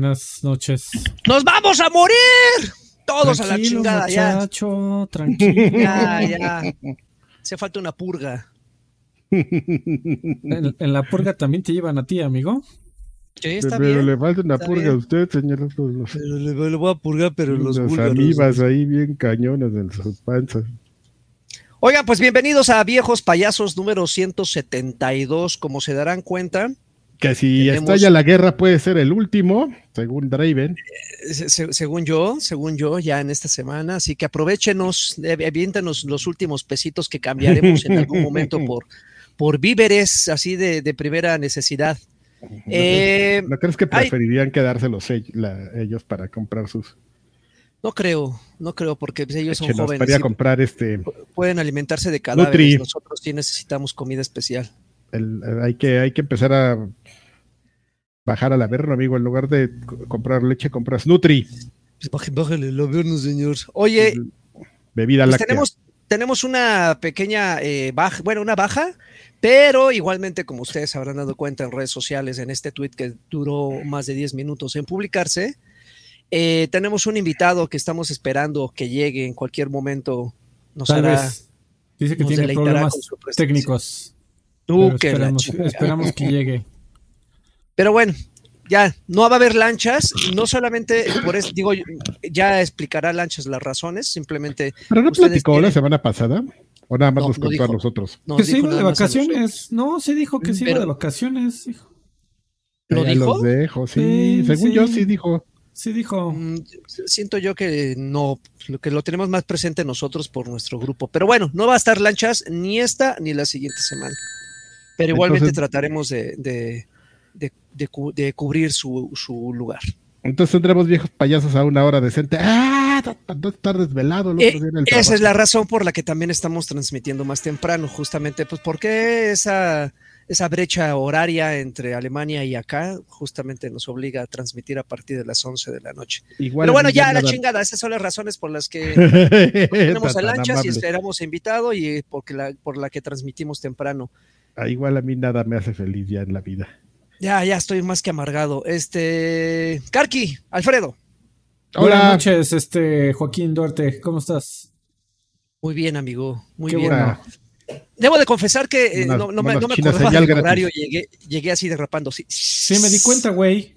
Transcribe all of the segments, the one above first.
Buenas noches. ¡Nos vamos a morir! Todos a la chingada muchacho, Tranquilo. ya. Ya, ya. Hace falta una purga. En, en la purga también te llevan a ti, amigo. Sí, está pero bien. le falta una está purga bien. a usted, señor. Pero le, le voy a purgar, pero los los búlgaros. amibas ahí bien cañones en sus panzas. Oigan, pues bienvenidos a Viejos Payasos número 172. Como se darán cuenta, Que si Tenemos- estalla la guerra puede ser el último, según Draven. se- según yo, según yo, ya en esta semana. Así que aprovechenos, eh, aviéntenos los últimos pesitos que cambiaremos en algún momento por, por víveres así de, de primera necesidad. Eh, ¿No crees que ay. preferirían quedárselos ellos para comprar sus... no creo, no creo, porque pues, ellos son jóvenes. comprar este... pueden alimentarse de cadáveres. Nutri. Nosotros sí necesitamos comida especial. El- hay, que, hay que empezar a bajar al averno, amigo. En lugar de co- comprar leche, compras Nutri. Pues, baje- bájale el averno, señor. Oye, Bebida pues láctea. tenemos, tenemos una pequeña eh, baja, bueno, una baja, pero igualmente, como ustedes habrán dado cuenta en redes sociales, en este tweet que duró más de 10 minutos en publicarse, eh, tenemos un invitado que estamos esperando que llegue en cualquier momento. Nos Tal hará. vez. Dice que nos tiene problemas técnicos. Tú pero que esperamos, esperamos que llegue. Pero bueno, ya no va a haber lanchas, no solamente por eso, digo, ya explicará lanchas las razones, simplemente Pero no platicó la semana pasada. O nada más No, nos no contó a nosotros. nos que se iba de vacaciones. No, se dijo que se iba Pero- de vacaciones. hijo. ¿Lo dijo? los dejo, sí. Sí, Según sí. yo sí dijo. Sí dijo. Mm, Siento yo que no, lo que lo tenemos más presente nosotros por nuestro grupo. Pero bueno, no va a estar lanchas ni esta ni la siguiente semana. Pero igualmente Entonces- trataremos de, de, de- de cu- de cubrir su, su lugar. Entonces tendremos viejos payasos a una hora decente. ¡Ah! No estar desvelado el otro Eh, día en el esa es la razón por la que también estamos transmitiendo más temprano, justamente, pues porque esa, esa brecha horaria entre Alemania y acá justamente nos obliga a transmitir a partir de las 11 de la noche. Igual Pero bueno, ya la nada- chingada, esas son las razones por las que tenemos a tan lanchas y esperamos invitado y porque la, por la que transmitimos temprano. Ah, Igual a mí nada me hace feliz ya en la vida. Ya, ya estoy más que amargado. Este, Karki, Alfredo, Buenas Hola. noches, este Joaquín Duarte. ¿Cómo estás? muy bien, amigo, muy Qué bien. bueno. Debo de confesar que eh, Unas- no, no me, no me acordaba del horario, llegué, llegué así derrapando. Sí, Sí, me di cuenta, güey.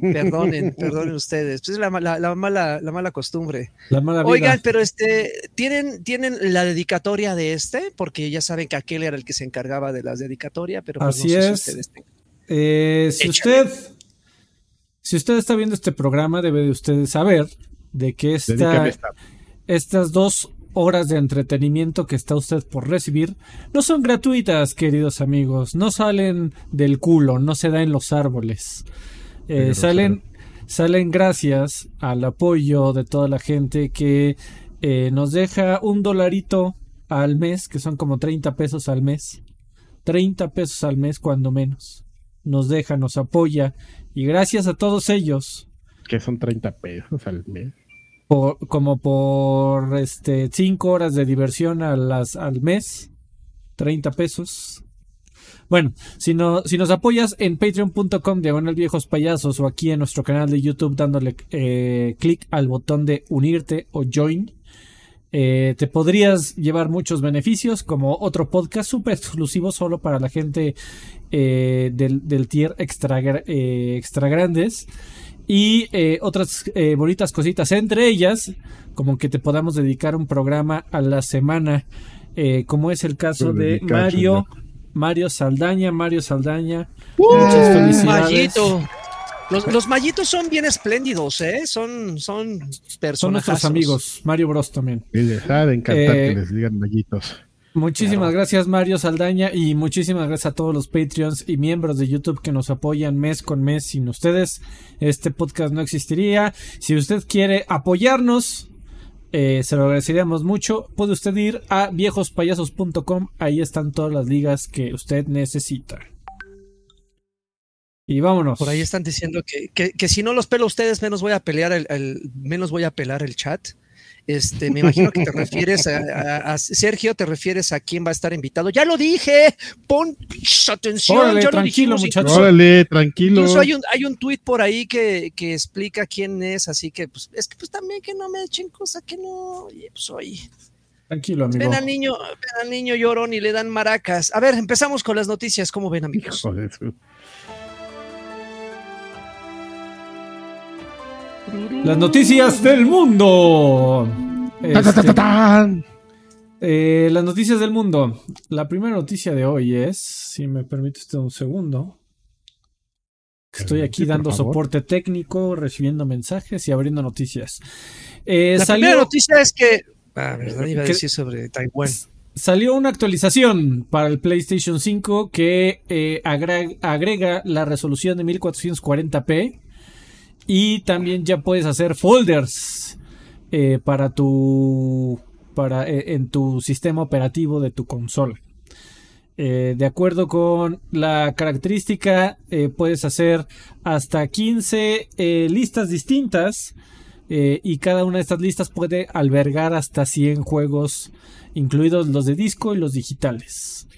Perdonen, perdonen ustedes. Pues es la, la- la mala, la mala costumbre. La mala vida. Oigan, pero este, ¿tienen, ¿tienen la dedicatoria de este? Porque ya saben que aquel era el que se encargaba de las dedicatorias, pero pues Así no sé si es. ustedes. Eh, si usted, si usted está viendo este programa, debe de usted saber de que Dedícame esta, esta. estas dos horas de entretenimiento que está usted por recibir no son gratuitas, queridos amigos. No salen del culo, no se da en los árboles. Eh, salen, salen gracias al apoyo de toda la gente que eh, nos deja un dolarito al mes, que son como 30 pesos al mes. 30 pesos al mes cuando menos. Nos deja, nos apoya y gracias a todos ellos, Que son 30 pesos al mes. por, como por este 5 horas de diversión a las, al mes, 30 pesos. Bueno, si, no, si nos apoyas en patreon.com diagonal viejos payasos o aquí en nuestro canal de YouTube dándole eh, clic al botón de unirte o join, eh, te podrías llevar muchos beneficios como otro podcast súper exclusivo solo para la gente eh, del, del tier extra, eh, extra grandes y eh, otras eh, bonitas cositas entre ellas como que te podamos dedicar un programa a la semana eh, como es el caso de Mario. Mario Saldaña Mario Saldaña ¡Uh! muchas felicidades Mallito. Los, los mallitos son bien espléndidos, ¿eh? Son, son personas. son nuestros amigos Mario Bros también Y les ha de encantar Eh, que les digan mallitos. Muchísimas Claro. gracias Mario Saldaña y muchísimas gracias a todos los Patreons y miembros de YouTube que nos apoyan mes con mes. Sin ustedes este podcast no existiría. Si usted quiere apoyarnos, eh, se lo agradeceríamos mucho. Puede usted ir a viejospayasos.com. Ahí están todas las ligas que usted necesita. Y vámonos. Por ahí están diciendo que, que, que si no los pelo ustedes, menos voy a pelear el, el- menos voy a pelar el chat. Este, me imagino que te refieres a, a- a- Sergio, te refieres a quién va a estar invitado. Ya lo dije, pon atención. Órale, ya lo tranquilo, dijimos, muchachos. Órale, tranquilo. Incluso hay un, hay un tuit por ahí que, que explica quién es, así que pues es que pues también que no me echen cosa que no, oye, pues oye, Tranquilo, amigo. ven al niño, ven al niño llorón y le dan maracas. A ver, empezamos con las noticias, ¿cómo ven amigos? Las noticias del mundo. Este, eh, las noticias del mundo. La primera noticia de hoy es, si me permite usted un segundo. Estoy aquí dando soporte técnico, recibiendo mensajes y abriendo noticias. Eh, La salió, primera noticia es que, ah, verdad, iba a ¿Qué? decir sobre Taiwán. salió una actualización para el PlayStation 5 que eh, agrega la resolución de 1440p y también ya puedes hacer folders eh, para tu para eh, en tu sistema operativo de tu consola. Eh, de acuerdo con la característica, puedes hacer hasta 15 eh, listas distintas y cada una de estas listas puede albergar hasta 100 juegos, incluidos los de disco y los digitales.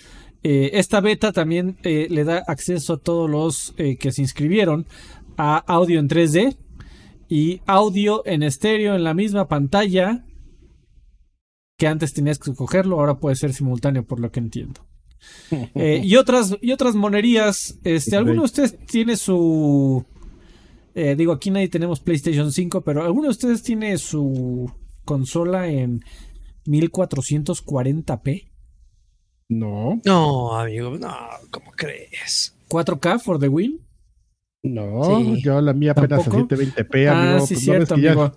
Esta beta también le da acceso a todos los que se inscribieron a audio en 3D y audio en estéreo en la misma pantalla que antes tenías que escogerlo, ahora puede ser simultáneo por lo que entiendo. Eh, y otras y otras monerías, este, ¿alguno de ustedes tiene su eh, digo, aquí nadie tenemos PlayStation 5, pero ¿alguno de ustedes tiene su consola en 1440p? No, No, amigo, no, ¿cómo crees? 4K for the win? No, Sí. yo la mía apenas a ¿Tampoco? 720p, ah, amigo. sí, pues, no cierto, ya- amigo.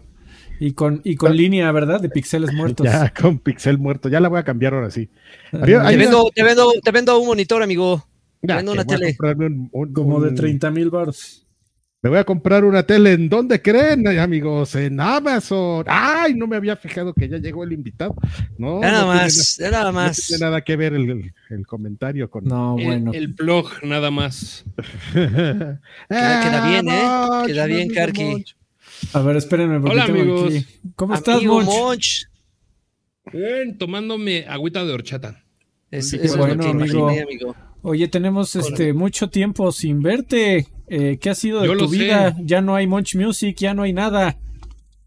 Y con, y con línea, ¿verdad? De píxeles muertos. Ya, con pixel muerto, ya la voy a cambiar ahora sí. Ah, Había- Te hay una- vendo, te vendo, te vendo un monitor, amigo. Ya, Vendo una a tele. comprarme un- un- como de un- 30 mil baros. Me voy a comprar una tele. ¿En dónde creen, amigos? En Amazon. Ay, no me había fijado que ya llegó el invitado. No, nada no tiene más, ya nada na- no más. tiene nada que ver el, el- el comentario con. No, El- bueno. El, blog, nada más. Queda- queda bien, ¿eh? Monch, Queda bien, Karki. Monch. A ver, espérenme. porque Hola, tengo amigos. aquí- ¿Cómo estás, Amigo Monch? Monch. Bien, tomándome agüita de horchata. Es, bueno, amigo. imaginé, amigo. Oye, tenemos este mucho tiempo sin verte. Eh, ¿Qué ha sido de Yo tu sé. vida? Ya no hay Monch Music, ya no hay nada.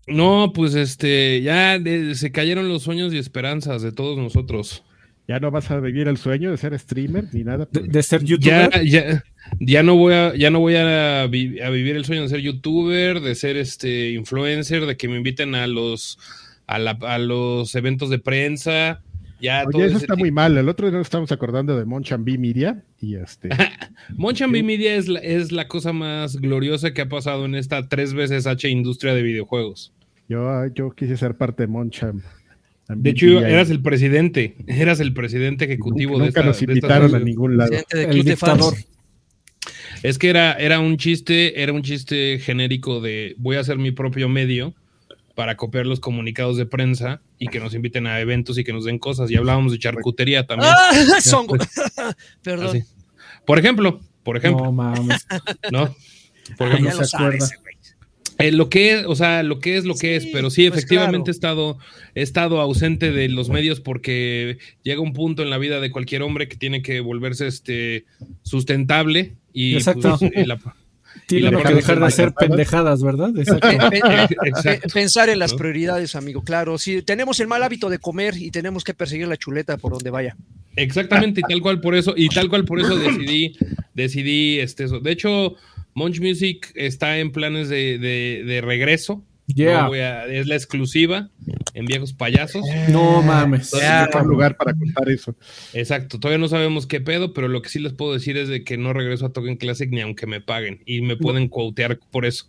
No, pues este, ya de- se cayeron los sueños y esperanzas de todos nosotros. Ya no vas a vivir el sueño de ser streamer ni nada. De, pues. de ser Ya, youtuber. ya, ya no voy a, ya no voy a, vi- a vivir el sueño de ser youtuber, de ser este influencer, de que me inviten a los, a, la- a los eventos de prensa. Ya todo Oye, eso está tipo- muy mal. El otro día nos estamos acordando de Monchan B Media y este. Monchan B Media es la, es la cosa más gloriosa que ha pasado en esta tres veces H industria de videojuegos. yo, yo quise ser parte de Monchan. De hecho, eras el presidente, eras el presidente ejecutivo de Nunca esta, nos de esta invitaron a ningún lado. Presidente de El de dictador. Es que era, era un chiste, era un chiste genérico de voy a hacer mi propio medio para copiar los comunicados de prensa y que nos inviten a eventos y que nos den cosas. Y hablábamos de charcutería también. ¡Ah! Pues, Perdón. Así. Por ejemplo, por ejemplo, No mames. ¿no? Por Ah, ejemplo, ya no lo se sabe acuerda. ese güey. Eh, lo que es, o sea, lo que es lo que Sí, es, pero sí, pues efectivamente claro. he estado, he estado ausente de los medios porque llega un punto en la vida de cualquier hombre que tiene que volverse este sustentable y Exacto. pues, eh, la- Tiene la que dejar de hacer pendejadas. ¿verdad? Exacto. Pe- Exacto. pe- Pensar en las ¿No? prioridades, amigo, claro. Si tenemos el mal hábito de comer y tenemos que perseguir la chuleta por donde vaya. Exactamente, y tal cual por eso, y tal cual por eso decidí, decidí este eso. De hecho, Munch Music está en planes de, de- de regreso. Yeah. No voy a- es la exclusiva en Viejos Payasos. No mames. Entonces, Ya. Mejor lugar para contar eso. Exacto, todavía no sabemos qué pedo, pero lo que sí les puedo decir es de que no regreso a Token Classic ni aunque me paguen y me pueden quotear por eso.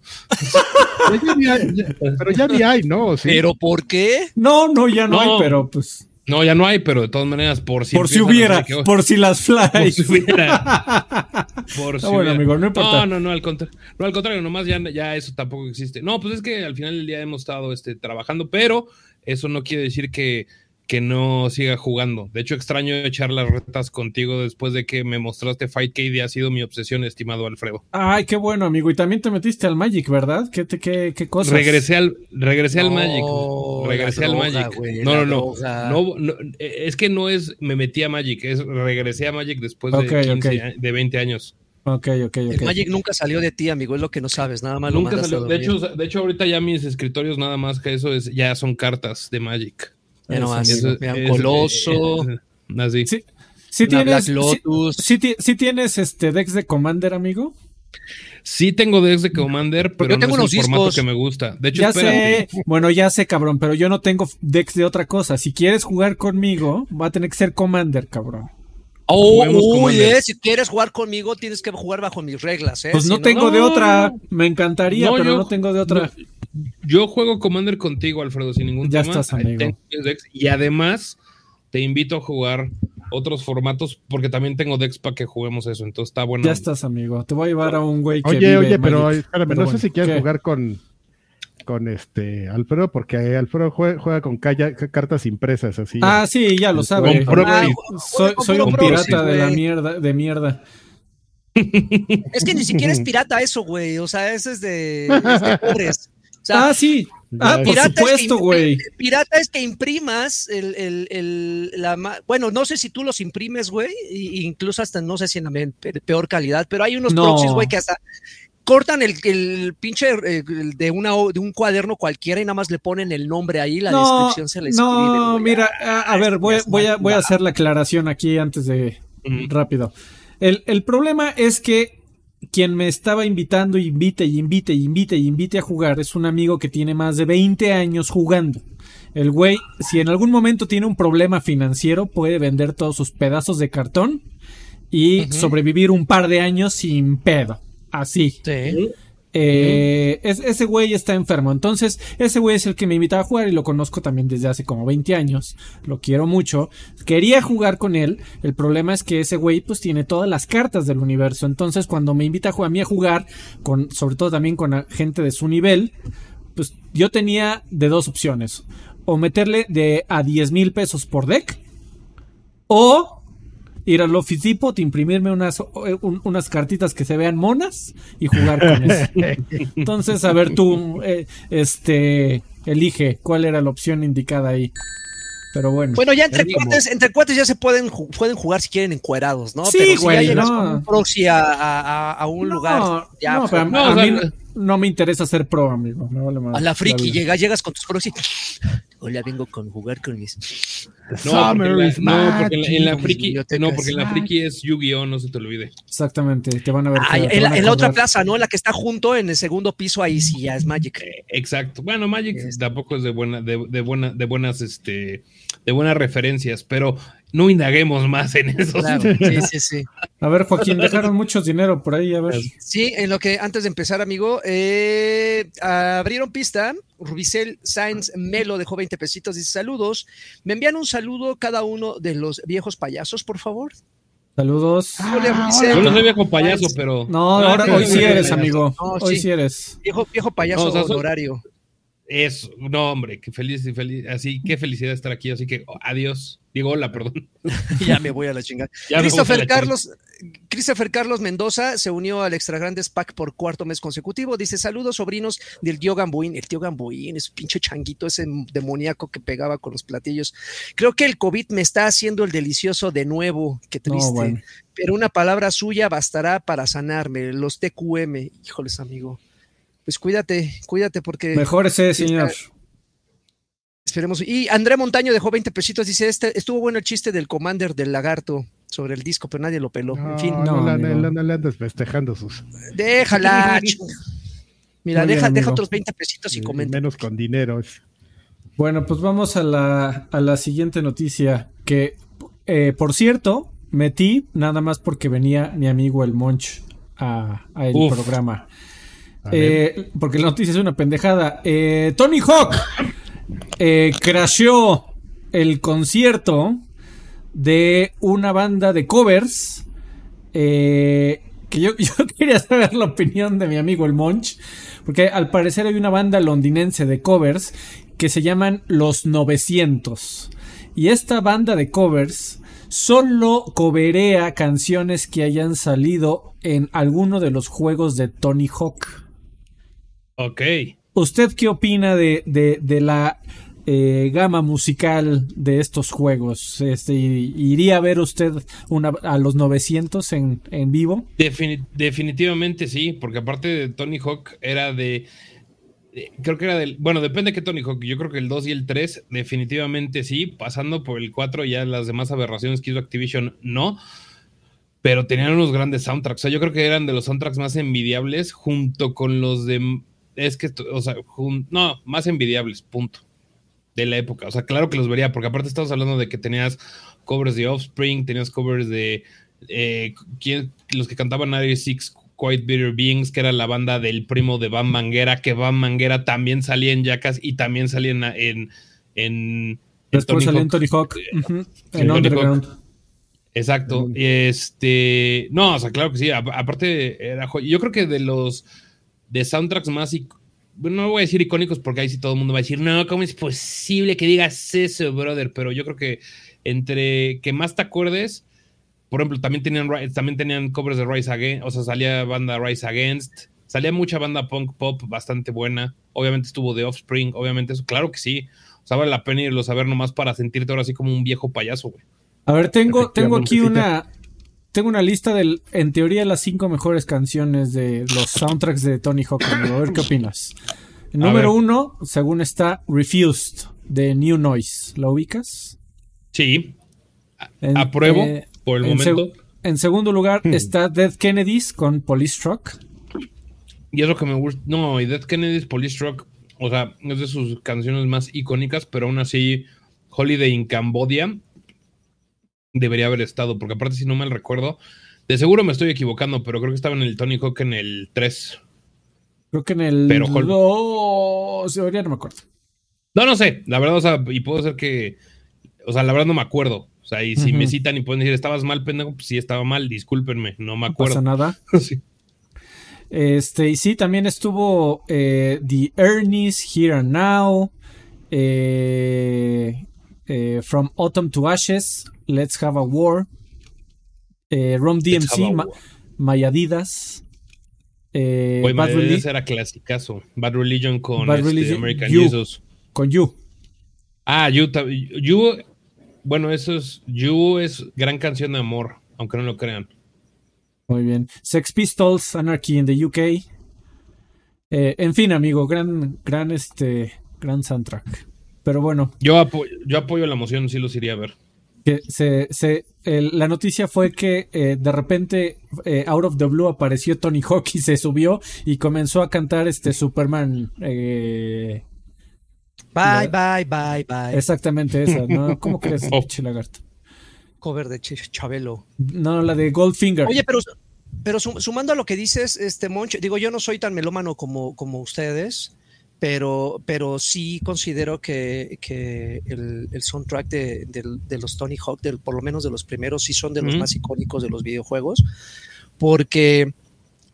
Pero ya ni hay, ya- pero ya ni hay, ¿no? ¿Sí? ¿Pero por qué? No, no, ya no, No. hay, pero pues. No, ya no hay, pero de todas maneras, por si por si hubiera, por si las flies. por si hubiera. Por si bueno, hubiera. amigo, no importa. No, no, no, al, contra- no, al contrario, nomás ya, ya eso tampoco existe. No, pues es que al final del día hemos estado este, trabajando, pero eso no quiere decir que, que no siga jugando. De hecho, extraño echar las retas contigo después de que me mostraste Fightcade y ha sido mi obsesión, estimado Alfredo. Ay, qué bueno, amigo. Y también te metiste al Magic, ¿verdad? ¿Qué, te- qué, qué cosas? Regresé al, regresé al Magic. Regresé al Magic. güey, no, no, no, no. Es que no es me metí a Magic, es regresé a Magic después de, 15 ok. a- de 20 años. Ok, ok, El ok. Magic nunca salió de ti, amigo, es lo que no sabes, nada más Nunca salió. De hecho, de hecho, ahorita ya mis escritorios nada más que eso es, ya son cartas de Magic. Ya nomás, Eso- vean, es- Coloso, eh, así. Sí, sí tienes, Black Lotus. sí, sí ti- sí tienes este Dex de Commander, amigo. Sí tengo decks de Commander, pero Yo tengo no es el formato que me gusta. De hecho, Ya espérate. sé, bueno, ya sé, cabrón, pero yo no tengo Dex de otra cosa. Si quieres jugar conmigo, va a tener que ser Commander, cabrón. Oh, uy, eh, si quieres jugar conmigo, tienes que jugar bajo mis reglas, ¿eh? Pues Si no tengo de No. otra. Me encantaría, No, pero yo- no tengo de otra. Yo juego Commander contigo, Alfredo, sin ningún Ya tema. estás, amigo. Y además te invito a jugar otros formatos porque también tengo decks para que juguemos eso. Entonces está bueno. Ya estás, amigo. Te voy a llevar a un güey que Oye, vive oye, pero Magic. espérame, Pero no bueno, sé si quieres ¿qué? jugar con, con este Alfredo, porque Alfredo juega, juega con calla- cartas impresas, así. Ah, sí, ya lo sabe. Ah. Soy, soy un pirata de la mierda, de mierda. Es que ni siquiera es pirata eso, güey. O sea, eso es de, es de pobres. O sea, Ah, sí. Ah, por pirata es que supuesto, güey. Pirata es que imprimas el, el- el- la bueno, no sé si tú los imprimes, güey, y- incluso hasta no sé si en la peor calidad, pero hay unos No. proxies, güey, que hasta cortan el, el pinche eh, el de una de un cuaderno cualquiera y nada más le ponen el nombre ahí, la No, descripción se le escribe. no, güey. mira, a, a ver, voy, a, voy a hacer la aclaración aquí antes de rápido. El, el problema es que quien me estaba invitando, invite y invite y invite y invite a jugar es un amigo que tiene más de 20 años jugando. El güey, si en algún momento tiene un problema financiero, puede vender todos sus pedazos de cartón y sobrevivir un par de años sin pedo. Así. Sí. Eh, es- ese güey está enfermo. Entonces, ese güey es el que me invitaba a jugar y lo conozco también desde hace como 20 años. Lo quiero mucho. Quería jugar con él. El problema es que ese güey pues tiene todas las cartas del universo. Entonces, cuando me invita a, a mí a jugar, con, sobre todo también con gente de su nivel, pues yo tenía de dos opciones. O meterle de a 10 mil pesos por deck. O ir al Office Depot, imprimirme unas, eh, un- unas cartitas que se vean monas y jugar con eso. Entonces, a ver, tú, eh, este, elige cuál era la opción indicada ahí. Pero bueno. Bueno, ya entre como- cuates, entre cuates ya se pueden, ju- pueden jugar si quieren encuerados, ¿no? Sí, Pero si güey, ya llegas no. con un proxy a, a- un No, lugar, ya no, pues, pero a, no, a mí no, no me interesa ser pro, amigo. me vale madre. a la friki, vida. llegas, llegas con tus proxy. Hola, vengo con jugar con mis. No, porque, is en la, no, porque en la, en la magic. friki, Bibliotecas. no, porque en la friki es Yu-Gi-Oh, no se te olvide. Exactamente, te van a ver. Ah, feo, en la, van a en la otra plaza, ¿no? La que está junto en el segundo piso, ahí sí ya es Magic. Exacto. Bueno, Magic tampoco es de buena, de, de buena, de buenas, este, de buenas referencias, pero no indaguemos más en eso. Claro, sí, sí, sí. A ver, Joaquín, dejaron mucho dinero por ahí, a ver. Sí, en lo que antes de empezar, amigo, eh, abrieron pista. Rubicel Sainz Melo dejó 20 pesitos. Dice: Saludos. Me envían un saludo cada uno de los viejos payasos, por favor. Saludos. Hola, Ah, Rubicel. Yo no soy viejo payaso, pero. No, Ah, ahora, sí, hoy sí, eres, amigo. No, Hoy sí. sí eres. Viejo, viejo payaso No, o sea, soy- honorario. Eso, no, hombre, qué feliz y feliz. Así, qué felicidad estar aquí. Así que, oh, adiós. Digo, hola, perdón. ya me voy a la chingada. Christopher la Carlos, Christopher Carlos Mendoza se unió al Extra Grandes Pack por cuarto mes consecutivo. Dice: Saludos, sobrinos del tío Gamboín. El tío Gamboín es un pinche changuito, ese demoníaco que pegaba con los platillos. Creo que el COVID me está haciendo el delicioso de nuevo. Qué No, triste. bueno. Pero una palabra suya bastará para sanarme. Los TQM. Híjoles, amigo. Pues cuídate, cuídate porque. Mejor ese, señor. Esperemos. Y André Montaño dejó 20 pesitos. Dice: este, Estuvo bueno el chiste del Commander del lagarto sobre el disco, pero nadie lo peló. No, en fin, no, No, no, no le andes festejando sus. déjala. Mira, bien, deja, deja otros 20 pesitos y comenta. Menos con dinero. Bueno, pues vamos a la, a la siguiente noticia. Que, eh, por cierto, metí nada más porque venía mi amigo el Monch a, a el Uf. programa. Eh, porque la noticia es una pendejada. Eh, Tony Hawk eh, crasheó el concierto de una banda de covers. eh, que yo, yo quería saber la opinión de mi amigo el Monch. Porque al parecer hay una banda londinense de covers que se llaman Los 900. Y esta banda de covers solo coverea canciones que hayan salido en alguno de los juegos de Tony Hawk. Ok. ¿Usted qué opina de, de, de la eh, gama musical de estos juegos? Este, ¿Iría a ver usted una, a los 900 en, en vivo? Defini- definitivamente sí, porque aparte de Tony Hawk era de... de- Creo que era del... Bueno, depende de qué Tony Hawk. Yo creo que el 2 y el 3 definitivamente sí. Pasando por el 4 ya las demás aberraciones que hizo Activision no. Pero tenían unos grandes soundtracks. O sea, yo creo que eran de los soundtracks más envidiables junto con los de... Es que, o sea, jun- no, más envidiables, punto. De la época. O sea, claro que los vería, porque aparte estamos hablando de que tenías covers de Offspring, tenías covers de eh, ¿quién- los que cantaban Six Quite Bitter Beings, que era la banda del primo de Van Manguera, que Van Manguera también salía en Jackass y también salía en, en, en- Después salió en Hawk. Tony Hawk. en Underground. Exacto. Este, no, o sea, claro que sí. Aparte, era yo creo que de los de soundtracks más, bueno, no voy a decir icónicos porque ahí sí todo el mundo va a decir, no, ¿cómo es posible que digas eso, brother? Pero yo creo que entre que más te acuerdes, por ejemplo, también tenían, también tenían covers de Rise Against, o sea, salía banda Rise Against, salía mucha banda punk pop bastante buena. Obviamente estuvo The Offspring, obviamente eso, claro que sí. O sea, vale la pena irlos a ver nomás para sentirte ahora así como un viejo payaso, güey. A ver, tengo, tengo aquí una. Tengo una lista del, en teoría, las cinco mejores canciones de los soundtracks de Tony Hawk. A ver qué opinas. Número uno, según está, Refused, de New Noise. ¿La ubicas? Sí, En- apruebo eh, por el en, momento. seg- en segundo lugar Hmm. está Dead Kennedys con Police Truck. Y es lo que me gusta. No, y Dead Kennedy's Police Rock, o sea, es de sus canciones más icónicas, pero aún así, Holiday in Cambodia debería haber estado, porque aparte, si no mal recuerdo, de seguro me estoy equivocando, pero creo que estaba en el Tony Hawk en el 3. Creo que en el Pero Hol- 2. ya no me acuerdo. No, no sé, la verdad, o sea, y puedo ser que, o sea, la verdad no me acuerdo. O sea, y si me citan y pueden decir, estabas mal, pendejo, pues sí estaba mal, discúlpenme, no me No pasa acuerdo. nada. Sí. Este, y sí, también estuvo eh, The Ernie's Here and Now, eh, eh, From Autumn to Ashes, Let's Have a War, eh, Rom DMC, Ma- war. My Adidas, eh, Oye, Bad Bad Reli- era clasicazo. Bad Religion con Bad este, Religion, American You. Jesus. con You. Ah, You, You, bueno, eso es, You es gran canción de amor, aunque no lo crean. Muy bien. Sex Pistols, Anarchy in the UK. Eh, en fin, amigo, gran, gran, este, gran soundtrack. Pero bueno, Yo, apo- yo apoyo la moción, sí los iría a ver. Que se, se, el- la noticia fue que eh, de repente eh, out of the blue apareció Tony Hawk y se subió y comenzó a cantar este Superman eh, Bye, bye, bye, bye. exactamente esa ¿no? ¿cómo crees Oh. pinche lagarto? Cover de Ch- Chabelo. no la de Goldfinger Oye, pero, pero sum- sumando a lo que dices, este Monch, digo, yo no soy tan melómano como, como ustedes, pero, pero sí considero que, que el, el soundtrack de, de los Tony Hawk, del- por lo menos de los primeros, sí son de los más icónicos de los videojuegos, porque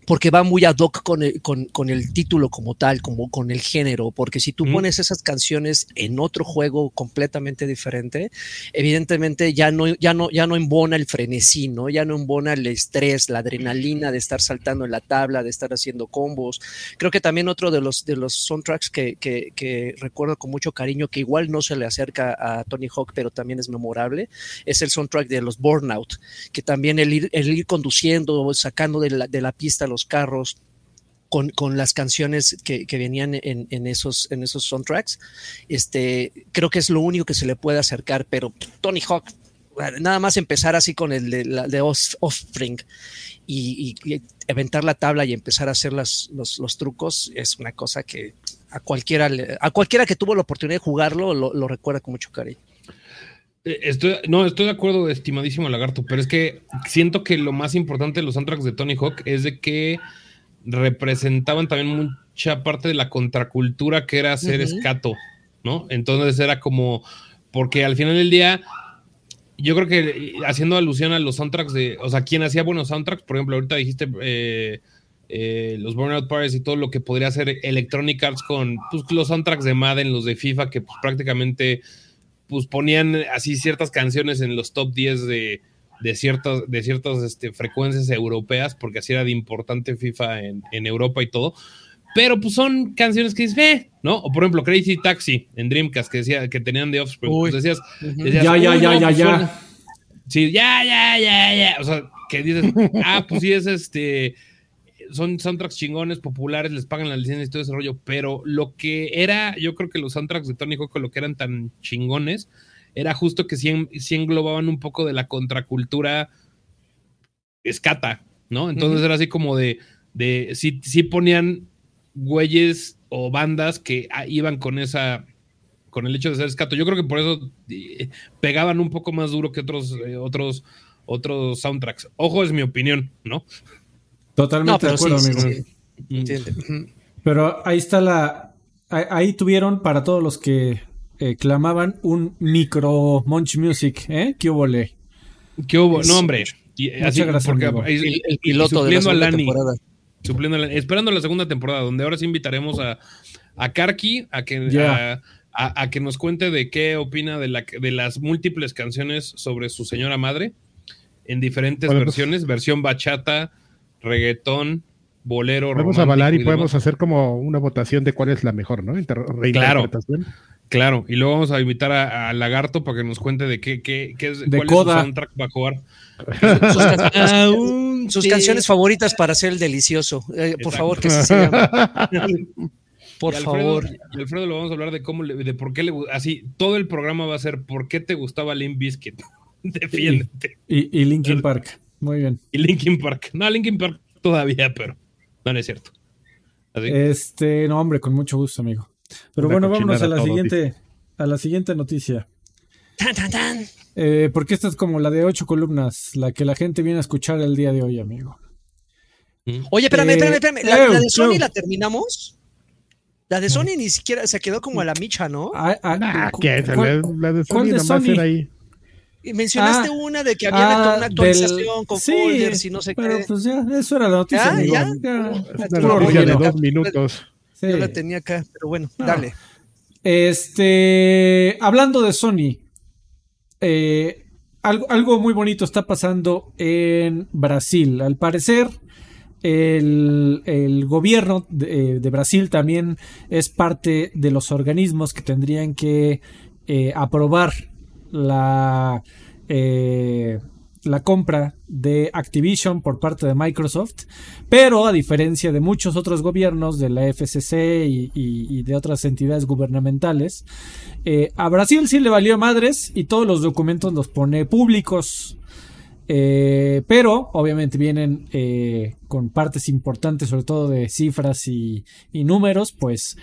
porque va muy ad hoc con el, con, con el título como tal, como con el género, porque si tú Ujú. pones esas canciones en otro juego completamente diferente, evidentemente ya no, ya no, ya no embona el frenesí, ¿no? Ya no embona el estrés, la adrenalina de estar saltando en la tabla, de estar haciendo combos. Creo que también otro de los, de los soundtracks que, que, que recuerdo con mucho cariño, que igual no se le acerca a Tony Hawk, pero también es memorable, es el soundtrack de los Burnout, que también el ir, el ir conduciendo, sacando de la, de la pista los carros, con, con, las canciones que, que venían en, en, esos, en esos soundtracks. Este, creo que es lo único que se le puede acercar, pero Tony Hawk, nada más empezar así con el de, la, de Offspring y, aventar la tabla y empezar a hacer las, los, los, trucos es una cosa que a cualquiera, a cualquiera que tuvo la oportunidad de jugarlo lo, lo recuerda con mucho cariño. Estoy, no, estoy de acuerdo, estimadísimo Lagarto, pero es que siento que lo más importante de los soundtracks de Tony Hawk es de que representaban también mucha parte de la contracultura que era ser uh -huh. escato, ¿no? Entonces era como, porque al final del día, yo creo que haciendo alusión a los soundtracks de, o sea, quien hacía buenos soundtracks, por ejemplo, ahorita dijiste eh, eh, los Burnout Paris y todo lo que podría hacer Electronic Arts con pues, los soundtracks de Madden, los de FIFA, que pues, prácticamente pues ponían así ciertas canciones en los top 10 de, de ciertas, de ciertas este, frecuencias europeas, porque así era de importante FIFA en, en Europa y todo. Pero pues son canciones que dices, ve, ¿no? O por ejemplo, Crazy Taxi en Dreamcast, que decía que tenían de Offspring. Uy. Pues decías, decías, Ya, ya, "Uy, ya, no, ya, pues ya". suena- Sí, ya, ya, ya, ya. O sea, que dices, ah, pues sí, es este. Son soundtracks chingones, populares, les pagan la licencia y todo ese rollo. Pero lo que era, yo creo que los soundtracks de Tony Hawk, lo que eran tan chingones, era justo que sí, en- sí englobaban un poco de la contracultura escata, ¿no? Entonces era así como de, de sí, sí ponían güeyes o bandas que ah, iban con esa, con el hecho de ser escato. Yo creo que por eso eh, pegaban un poco más duro que otros, eh, otros, otros soundtracks. Ojo, es mi opinión, ¿no? Totalmente No, de acuerdo, sí, amigo. sí, sí. Entiende. Ujú. Pero ahí está la. ahí- tuvieron para todos los que eh, clamaban un micro Munch Music, ¿eh? ¿Qué hubo le? ¿Qué hubo? Es- No, hombre. Y, Muchas así, gracias, porque, amigo. El, piloto de la segunda Lani, temporada. supliendo a Lani, esperando la segunda temporada, donde ahora sí invitaremos a, a Karki a que, a, a- a que nos cuente de qué opina de, la, de las múltiples canciones sobre su señora madre en diferentes Podemos- versiones, versión bachata, reggaetón, bolero, Podemos romántico avalar y podemos hacer como una votación de cuál es la mejor, ¿no? Inter- reinterpretación. Claro, y luego vamos a invitar a, a Lagarto para que nos cuente de qué, qué, qué es, De cuál Coda. es su soundtrack para jugar. Sus, can- Ah, sus canciones favoritas para hacer el delicioso. Eh, por Exacto. favor, que se llame. Por Y Alfredo- favor. y Alfredo lo vamos a hablar de cómo, le- de por qué le así, todo el programa va a ser por qué te gustaba Limp Bizkit. Defiéndete. Y, y Linkin Park. Muy bien. Y Linkin Park. No, Linkin Park todavía, pero no, no es cierto. Así. Este, no, hombre, con mucho gusto, amigo. Pero Una bueno, vámonos a la todo, siguiente, a la siguiente noticia. Tan, tan, tan. Eh, porque esta es como la de ocho columnas, la que la gente viene a escuchar el día de hoy, amigo. Mm. Oye, espérame, Eh, espérame, espérame. ¿La, de Sony eu. la terminamos? La de Sony ni siquiera se quedó como a la micha, ¿no? Ah, ah, Ah, ¿qué? ¿cuál- La, de cuál Sony de nomás Sony? era ahí. Y mencionaste Ah, una de que había ah, una actualización del- con sí, folders y no sé Pero qué. pues ya, eso era la noticia, ¿Ya? amigo. ¿Ya? Ya, Una Puro noticia de dos minutos. Sí. Yo la tenía acá, pero bueno, Ah. dale. Este, hablando de Sony, eh, algo, algo muy bonito está pasando en Brasil. Al parecer, el, el gobierno de, de Brasil también es parte de los organismos que tendrían que eh, aprobar la, eh, la compra de Activision por parte de Microsoft, pero a diferencia de muchos otros gobiernos de la FCC y, de otras entidades gubernamentales, eh, a Brasil sí le valió madres y todos los documentos los pone públicos. Eh, pero obviamente vienen eh, con partes importantes, sobre todo de cifras y, números, pues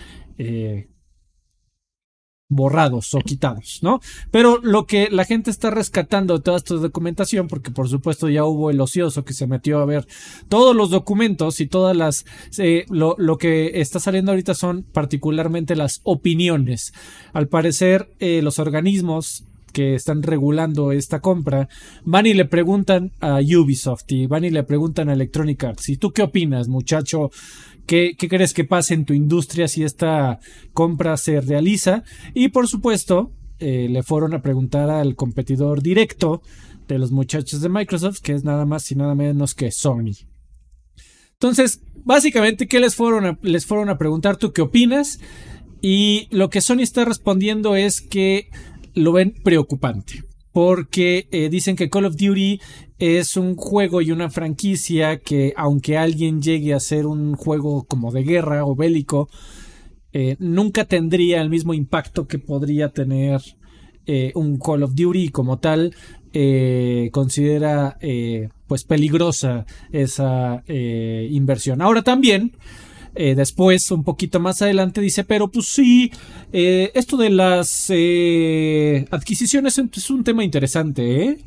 borrados o quitados, ¿no? Pero lo que la gente está rescatando de toda esta documentación, porque por supuesto ya hubo el ocioso que se metió a ver todos los documentos y todas las... eh, lo, lo que está saliendo ahorita son particularmente las opiniones. Al parecer, eh, los organismos que están regulando esta compra van y le preguntan a Ubisoft y van y le preguntan a Electronic Arts. ¿Y tú qué opinas, muchacho? ¿Qué, crees que pase en tu industria si esta compra se realiza? Y por supuesto, eh, le fueron a preguntar al competidor directo de los muchachos de Microsoft, que es nada más y nada menos que Sony. Entonces, básicamente, ¿qué les fueron a, les fueron a preguntar? ¿Tú qué opinas? Y lo que Sony está respondiendo es que lo ven preocupante. Porque eh, dicen que Call of Duty es un juego y una franquicia que aunque alguien llegue a hacer un juego como de guerra o bélico, eh, nunca tendría el mismo impacto que podría tener eh, un Call of Duty como tal eh, considera eh, pues peligrosa esa inversión. Ahora también después, un poquito más adelante, dice, pero pues sí, esto de las eh, adquisiciones es un tema interesante,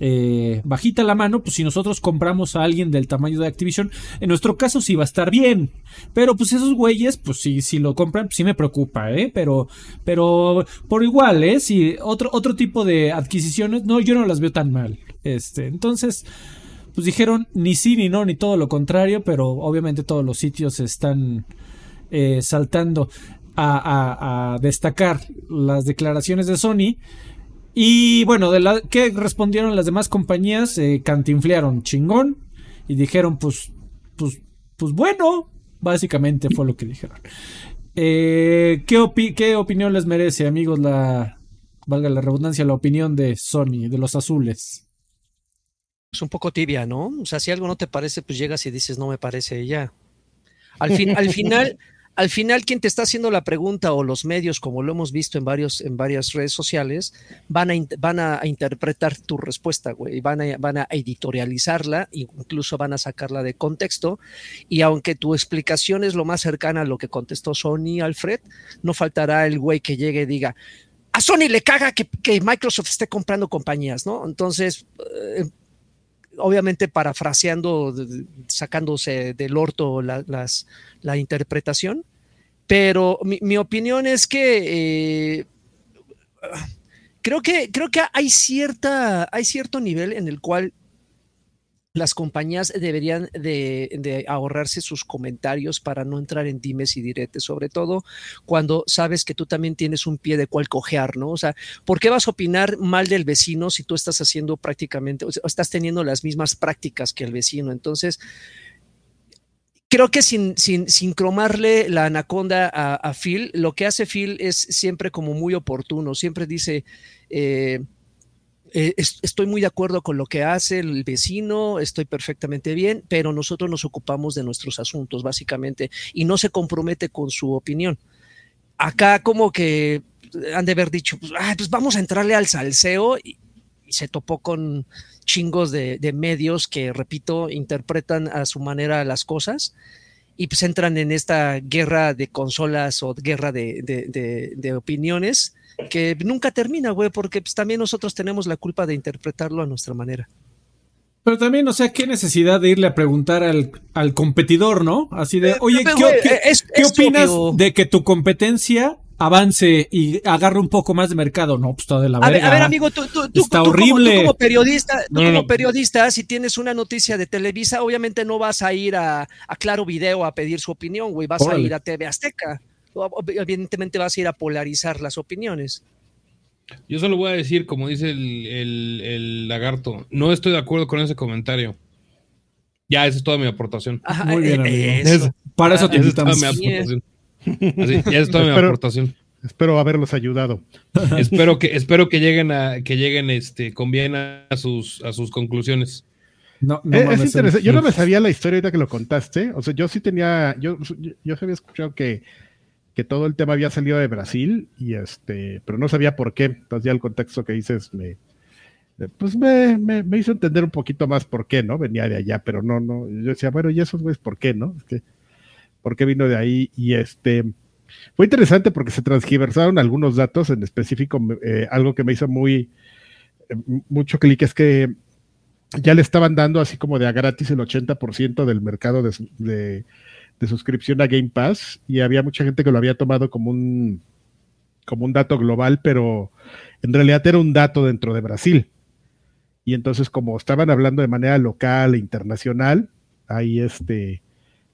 ¿eh? Bajita la mano, pues si nosotros compramos a alguien del tamaño de Activision, en nuestro caso sí va a estar bien. Pero pues esos güeyes, pues si, lo compran, pues sí me preocupa, ¿eh? Pero, pero por igual, ¿eh? Si otro, otro tipo de adquisiciones, no, yo no las veo tan mal. Este, entonces, pues dijeron ni sí ni no, ni todo lo contrario, pero obviamente todos los sitios están eh, saltando. a destacar las declaraciones de Sony. Y bueno, de la, ¿qué respondieron las demás compañías? Eh, cantinflearon chingón y dijeron, pues, pues, pues bueno, básicamente fue lo que dijeron. Eh, ¿qué, opi- ¿Qué opinión les merece, amigos, la, valga la redundancia, la opinión de Sony, de los azules? Es un poco tibia, ¿no? O sea, si algo no te parece, pues llegas y dices, no me parece y ya. Al, fin, al final, al final, quien te está haciendo la pregunta o los medios, como lo hemos visto en, varios, en varias redes sociales, van a, van a, interpretar tu respuesta, güey, van a, van a editorializarla, incluso van a sacarla de contexto. Y aunque tu explicación es lo más cercana a lo que contestó Sony Alfred, no faltará el güey que llegue y diga, a Sony le caga que, que Microsoft esté comprando compañías, ¿no? Entonces, eh, obviamente parafraseando, sacándose del orto la, las- la interpretación, pero mi, mi opinión es que eh, creo que creo que hay cierta hay cierto nivel en el cual las compañías deberían de, ahorrarse sus comentarios para no entrar en dimes y diretes, sobre todo cuando sabes que tú también tienes un pie de cual cojear, ¿no? O sea, ¿por qué vas a opinar mal del vecino si tú estás haciendo prácticamente, o estás teniendo las mismas prácticas que el vecino? Entonces, creo que sin, sin, sin cromarle la anaconda a, a Phil, lo que hace Phil es siempre como muy oportuno, siempre dice... Eh, eh, es- estoy muy de acuerdo con lo que hace el vecino, estoy perfectamente bien, pero nosotros nos ocupamos de nuestros asuntos, básicamente, y no se compromete con su opinión. Acá como que han de haber dicho, pues, "Ay, pues vamos a entrarle al salseo y, se topó con chingos de medios que, repito, interpretan a su manera las cosas y pues entran en esta guerra de consolas o guerra de, de- de- de opiniones que nunca termina, güey, porque pues, también nosotros tenemos la culpa de interpretarlo a nuestra manera. Pero también, o sea, qué necesidad de irle a preguntar al, al competidor, ¿no? Así de, Eh, oye, ¿qué, qué- opinas de que tu competencia avance y agarre un poco más de mercado? No, pues está de la A ver, verga. a ver, amigo, tú, tú- tú- Está tú como- horrible. tú como periodista, tú No, como no. periodista, si tienes una noticia de Televisa, obviamente no vas a ir a, a Claro Video a pedir su opinión, güey, vas a ir a TV Azteca. Evidentemente vas a ir a polarizar las opiniones. Yo solo voy a decir, como dice el, el- el lagarto, no estoy de acuerdo con ese comentario. Ya, esa es toda mi aportación. Ajá, Muy bien, eh, amigo. eso. Para eso te Ah, es Así, ya es toda mi Espero- aportación. Espero haberlos ayudado. espero que, espero que lleguen a, que lleguen este, con bien a sus, a sus conclusiones. No, no Eh, es mames, interesante. Yo no me sabía la historia ahorita que lo contaste. O sea, yo sí tenía, yo, yo, yo había escuchado que, que todo el tema había salido de Brasil y este, pero no sabía por qué. Entonces ya el contexto que dices me, eh, pues me, me, me hizo entender un poquito más por qué, ¿no? Venía de allá, pero no, no. Yo decía, bueno, ¿y esos güeyes por qué, no? Es que, ¿por qué vino de ahí? Y este, fue interesante porque se transgiversaron algunos datos, en específico, eh, algo que me hizo muy, eh, mucho clic es que ya le estaban dando así como de a gratis el 80% del mercado de, de- de suscripción a Game Pass y había mucha gente que lo había tomado como un como un dato global, pero en realidad era un dato dentro de Brasil. Y entonces como estaban hablando de manera local e internacional, ahí este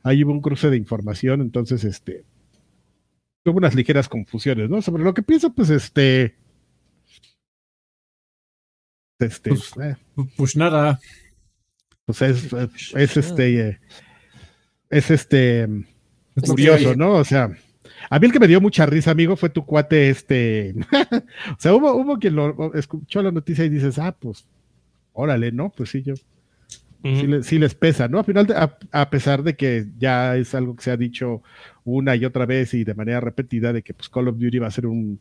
ahí hubo un cruce de información, entonces este hubo unas ligeras confusiones, ¿no? Sobre lo que pienso pues este este Pues, eh, Pues nada. pues es, es este eh, es este Es lo que curioso. ¿no? O sea, a mí el que me dio mucha risa, amigo, fue tu cuate este. o sea, hubo, hubo quien lo escuchó la noticia y dices, ah, pues, órale, ¿no? Pues sí, yo. Sí, le- sí les pesa, ¿no? A final, de- a, a pesar de que ya es algo que se ha dicho una y otra vez y de manera repetida de que pues Call of Duty va a ser un,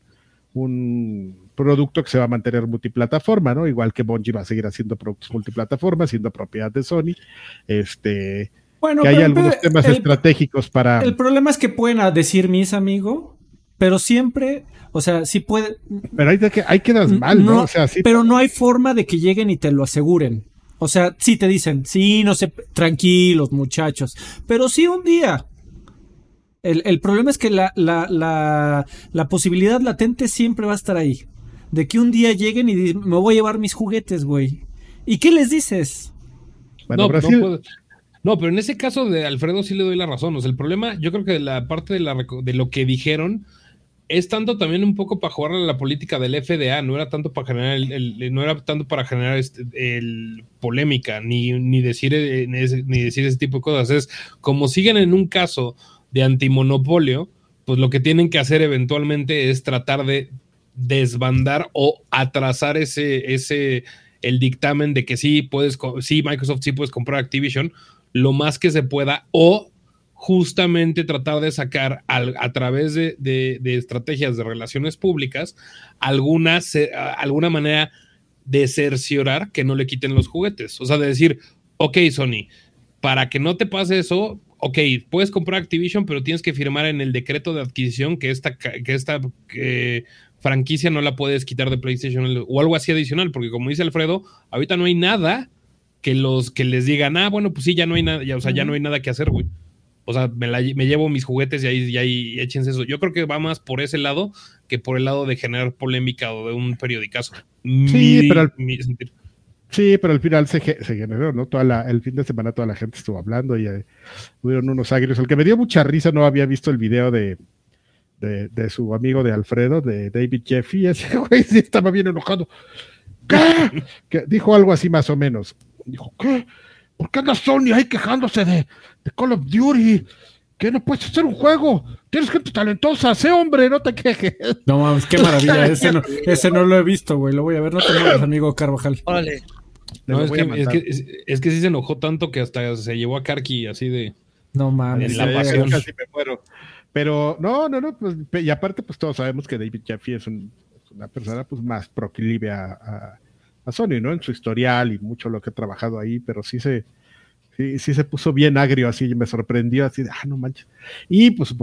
un producto que se va a mantener multiplataforma, ¿no? Igual que Bungie va a seguir haciendo productos multiplataforma, siendo propiedad de Sony. Este, Bueno, que hay algunos temas el- estratégicos para. El problema es que pueden decir mis amigo, pero siempre, o sea, sí puede. Pero ahí, de que, ahí quedas mal, ¿no? O sea, sí. pero no hay forma de que lleguen y te lo aseguren. O sea, sí te dicen, sí, no sé, tranquilos, muchachos. Pero sí un día. El, el problema es que la, la, la, la posibilidad latente siempre va a estar ahí. De que un día lleguen y me voy a llevar mis juguetes, güey. ¿Y qué les dices? Bueno, no, Brasil, no pero en ese caso de Alfredo sí le doy la razón. O sea, el problema, yo creo que la parte de, la, de lo que dijeron es tanto también un poco para jugar a la política del FDA, no era tanto para generar el, no era tanto para generar este, el polémica, ni, ni, decir, eh, ni decir ese tipo de cosas. Es como siguen en un caso de antimonopolio, pues lo que tienen que hacer eventualmente es tratar de desbandar o atrasar ese, ese, el dictamen de que sí puedes, sí, Microsoft sí puedes comprar Activision lo más que se pueda o justamente tratar de sacar a través de, estrategias de relaciones públicas alguna, alguna manera de cerciorar que no le quiten los juguetes. O sea, de decir, ok, Sony, para que no te pase eso, ok, puedes comprar Activision, pero tienes que firmar en el decreto de adquisición que esta, que esta franquicia no la puedes quitar de PlayStation o algo así adicional, porque como dice Alfredo, ahorita no hay nada que los que les digan, ah, bueno, pues sí, ya no hay nada, ya, o sea, ya no hay nada que hacer, güey. O sea, me, llevo mis juguetes y ahí, y ahí échense eso. Yo creo que va más por ese lado que por el lado de generar polémica o de un periodicazo. Sí, pero al, sí, pero al final se, generó, ¿no? Toda la, el fin de semana toda la gente estuvo hablando y eh, hubieron unos agrios. El que me dio mucha risa no había visto el video de, de, su amigo de Alfredo, de David Jeffy. Ese güey sí estaba bien enojado. ¿Qué? Que dijo algo así más o menos. Dijo, ¿qué? ¿Por qué anda Sony ahí quejándose de, Call of Duty? ¿Qué no puedes hacer un juego? Tienes gente talentosa, sé hombre, no te quejes. No mames, qué maravilla. Ese no, ese no lo he visto, güey. Lo voy a ver. No te muevas, amigo Carvajal. Órale. No, es que, es, que, es, que, sí se enojó tanto que hasta se llevó a Karki así de. No mames. la pasión. Casi me muero. Pero no, no, no. Pues, y aparte, pues todos sabemos que David Jeffy es, una persona pues más proclive a a Sony, ¿no? En su historial y mucho lo que he trabajado ahí, pero sí se, sí, se puso bien agrio, así me sorprendió, así de, ah, no manches. Y pues,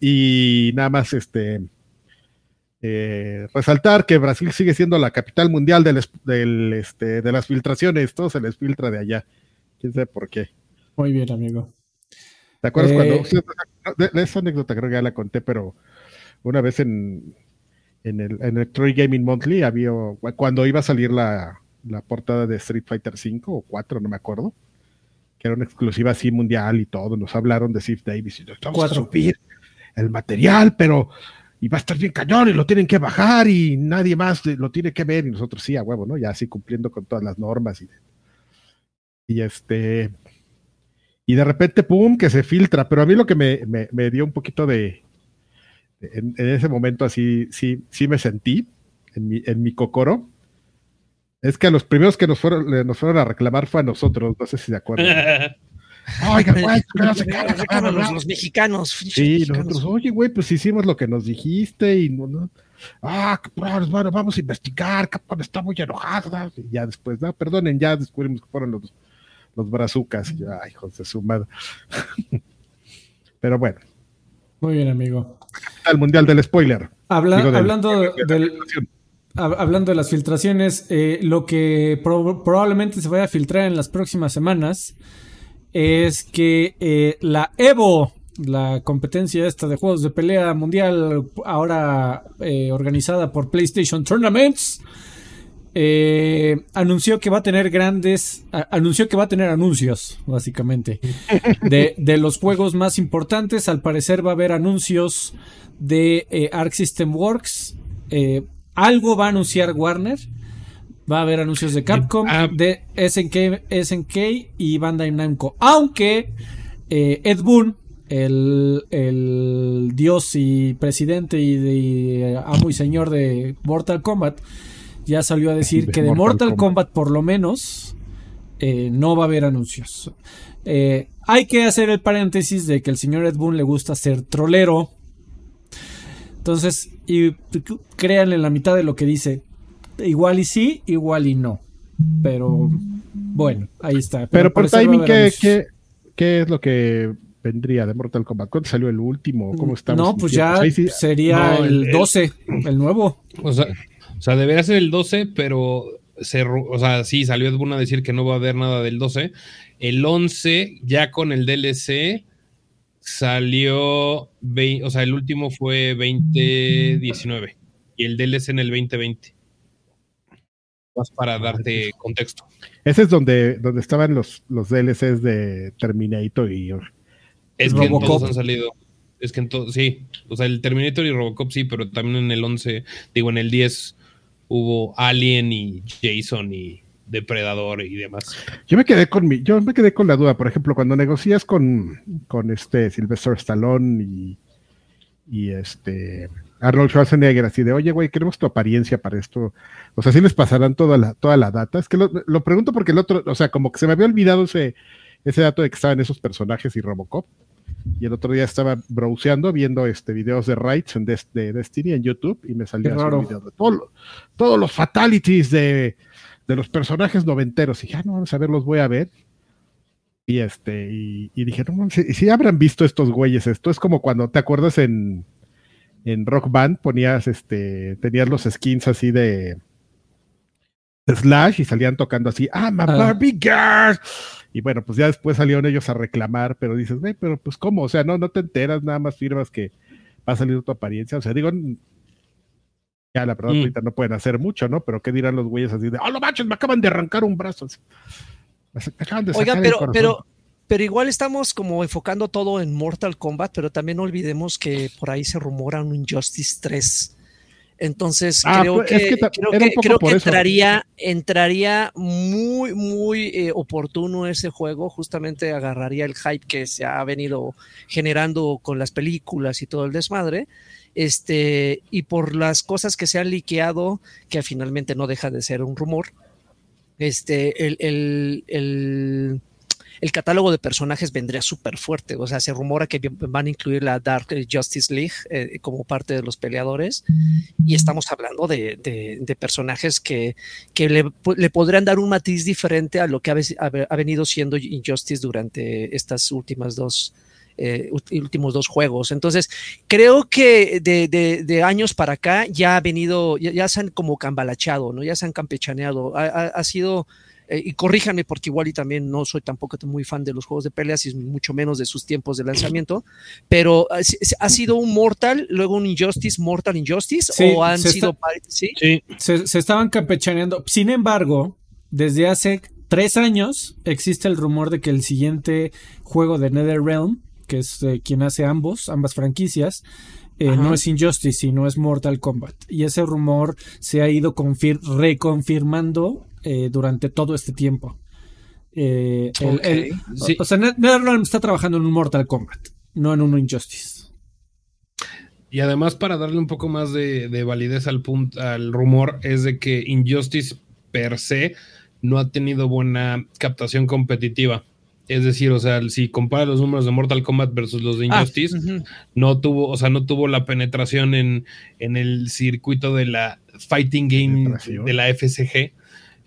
y nada más, este, eh, resaltar que Brasil sigue siendo la capital mundial del, del, este, de las filtraciones, todo se les filtra de allá. Quién sabe por qué. Muy bien, amigo. ¿Te acuerdas cuando, eh, esa anécdota creo que ya la conté, pero una vez en, en el, en el Troy Gaming Monthly había, cuando iba a salir la, la portada de Street Fighter 5 o 4, no me acuerdo, que era una exclusiva así mundial y todo, nos hablaron de Steve Davis y vamos a subir el material, pero y va a estar bien cañón y lo tienen que bajar y nadie más lo tiene que ver y nosotros sí, a huevo, ¿no? Ya así cumpliendo con todas las normas y, y este y de repente, pum, que se filtra, pero a mí lo que me, me, me dio un poquito de, en, ese momento así, sí, sí me sentí en mi, en mi cocoro. Es que a los primeros que nos fueron, nos fueron a reclamar fue a nosotros, no sé si se acuerdan. Oiga, güey, no se los, los, mexicanos. Sí, nosotros, oye, güey, pues hicimos lo que nos dijiste y no, ah, bueno, vamos a investigar, Capcom está muy enojada. Y ya después, no, perdonen, ya descubrimos que fueron los, los brazucas. ay, hijos de su madre. Pero bueno. Muy bien, amigo al mundial del spoiler. hablando, hablando de las filtraciones, eh, lo que probablemente se vaya a filtrar en las próximas semanas es que eh, la Evo, la competencia esta de juegos de pelea mundial, ahora eh, organizada por PlayStation Tournaments, eh, anunció que va a tener grandes, anunció que va a tener anuncios, básicamente, de, los juegos más importantes. Al parecer va a haber anuncios de eh, Arc System Works. Eh, algo va a anunciar Warner. Va a haber anuncios de Capcom, ah. de SNK, SNK y Bandai Namco. Aunque Ed Boon, el, el, dios y presidente y, de, amo y señor de Mortal Kombat, ya salió a decir que de Mortal, Kombat. por lo menos eh, no va a haber anuncios. Eh, hay que hacer el paréntesis de que el señor Ed Boon le gusta ser trolero. Entonces, y créanle la mitad de lo que dice. Igual y sí, igual y no. Pero bueno, ahí está. Pero, por timing, ¿qué, qué, es lo que vendría de Mortal Kombat? ¿Cuándo salió el último? ¿Cómo estamos? No, pues ya sería el 12, el nuevo. O sea, o sea, debería ser el 12, pero se, o sea, sí, salió Ed a decir que no va a haber nada del 12. El 11, ya con el DLC, salió, o sea, el último fue 2019 y el DLC en el 2020. más para darte contexto. Ese es donde, donde estaban los, los DLCs de Terminator y Es que en todos han salido. Es que en todos, sí. O sea, el Terminator y Robocop sí, pero también en el 11, digo, en el 10 hubo Alien y Jason y Depredador y demás. Yo me quedé con mi, yo me quedé con la duda, por ejemplo, cuando negocias con, con este Sylvester Stallone y, y este Arnold Schwarzenegger, así de, oye, güey, queremos tu apariencia para esto. O sea, si les pasarán toda la, toda la data. Es que lo, lo, pregunto porque el otro, o sea, como que se me había olvidado ese, ese dato de que estaban esos personajes y Robocop. Y el otro día estaba browseando, viendo este videos de Rights en de, de Destiny en YouTube y me salió un video de todo, todos los fatalities de, de, los personajes noventeros. Y ya, no, vamos a ver, los voy a ver. Y este, y, y dije, no, si, si habrán visto estos güeyes, esto es como cuando te acuerdas en, en Rock Band ponías este, tenías los skins así de, de Slash y salían tocando así, ah, my Barbie girl. Y bueno, pues ya después salieron ellos a reclamar, pero dices, güey, pero pues cómo, o sea, no, no te enteras, nada más firmas que va a salir tu apariencia. O sea, digo, ya la verdad, mm. ahorita no pueden hacer mucho, ¿no? Pero qué dirán los güeyes así de, oh, no manches, me acaban de arrancar un brazo. Me acaban de Oigan, pero, pero, pero igual estamos como enfocando todo en Mortal Kombat, pero también no olvidemos que por ahí se rumora un Injustice 3. Entonces ah, creo, pues, que, es que, creo que, creo que entraría, entraría muy, muy eh, oportuno ese juego. Justamente agarraría el hype que se ha venido generando con las películas y todo el desmadre. Este, y por las cosas que se han liqueado, que finalmente no deja de ser un rumor. Este, el, el, el el catálogo de personajes vendría súper fuerte. O sea, se rumora que van a incluir la Dark Justice League eh, como parte de los peleadores. Y estamos hablando de, personajes que, que le, le, podrían dar un matiz diferente a lo que ha, ha, venido siendo Injustice durante estas últimas dos. Eh, últimos dos juegos. Entonces, creo que de, de, años para acá ya ha venido, ya, se han como cambalachado, ¿no? Ya se han campechaneado. ha, ha sido eh, y corríjanme porque igual y también no soy tampoco muy fan de los juegos de peleas y mucho menos de sus tiempos de lanzamiento, pero eh, ¿ha sido un Mortal, luego un Injustice, Mortal Injustice o han sido... ¿sí? sí. Se, se, estaban campechaneando. Sin embargo, desde hace tres años existe el rumor de que el siguiente juego de NetherRealm, que es eh, quien hace ambos, ambas franquicias, eh, no es Injustice, sino es Mortal Kombat. Y ese rumor se ha ido reconfirmando eh, durante todo este tiempo. Eh, O sea, NetherRealm está trabajando en un Mortal Kombat, no en un Injustice. Y además, para darle un poco más de, de validez al, punto, al rumor, es de que Injustice per se no ha tenido buena captación competitiva. Es decir, o sea, si compara los números de Mortal Kombat versus los de ah, Injustice, no tuvo, o sea, no tuvo la penetración en, en el circuito de la fighting game de la FSG.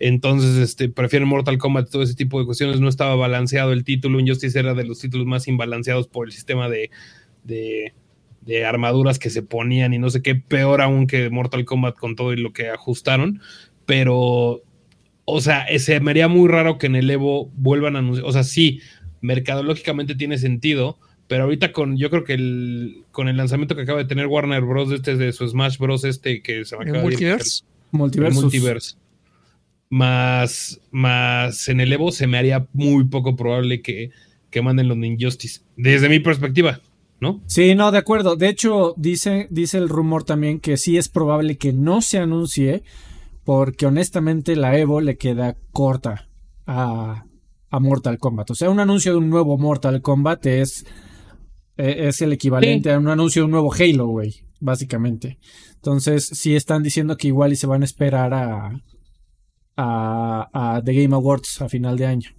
Entonces, este, prefieren Mortal Kombat, todo ese tipo de cuestiones. No estaba balanceado el título. Injustice era de los títulos más imbalanceados por el sistema de, de, de armaduras que se ponían y no sé qué. Peor aún que Mortal Kombat con todo y lo que ajustaron. Pero o sea, se me haría muy raro que en el Evo vuelvan a anunciar. O sea, sí, mercadológicamente tiene sentido, pero ahorita con, yo creo que el, con el lanzamiento que acaba de tener Warner Bros. este de su Smash Bros. este que se va a acabar multiverse? multiverse. multiverse. Más, más en el Evo se me haría muy poco probable que, que manden los Injustice. Desde mi perspectiva, ¿no? Sí, no, de acuerdo. De hecho, dice, dice el rumor también que sí es probable que no se anuncie porque honestamente la Evo le queda corta a, a Mortal Kombat. O sea, un anuncio de un nuevo Mortal Kombat es, e, es el equivalente a un anuncio de un nuevo Halo, güey, básicamente. Entonces, sí están diciendo que igual y se van a esperar a, a, a The Game Awards a final de año.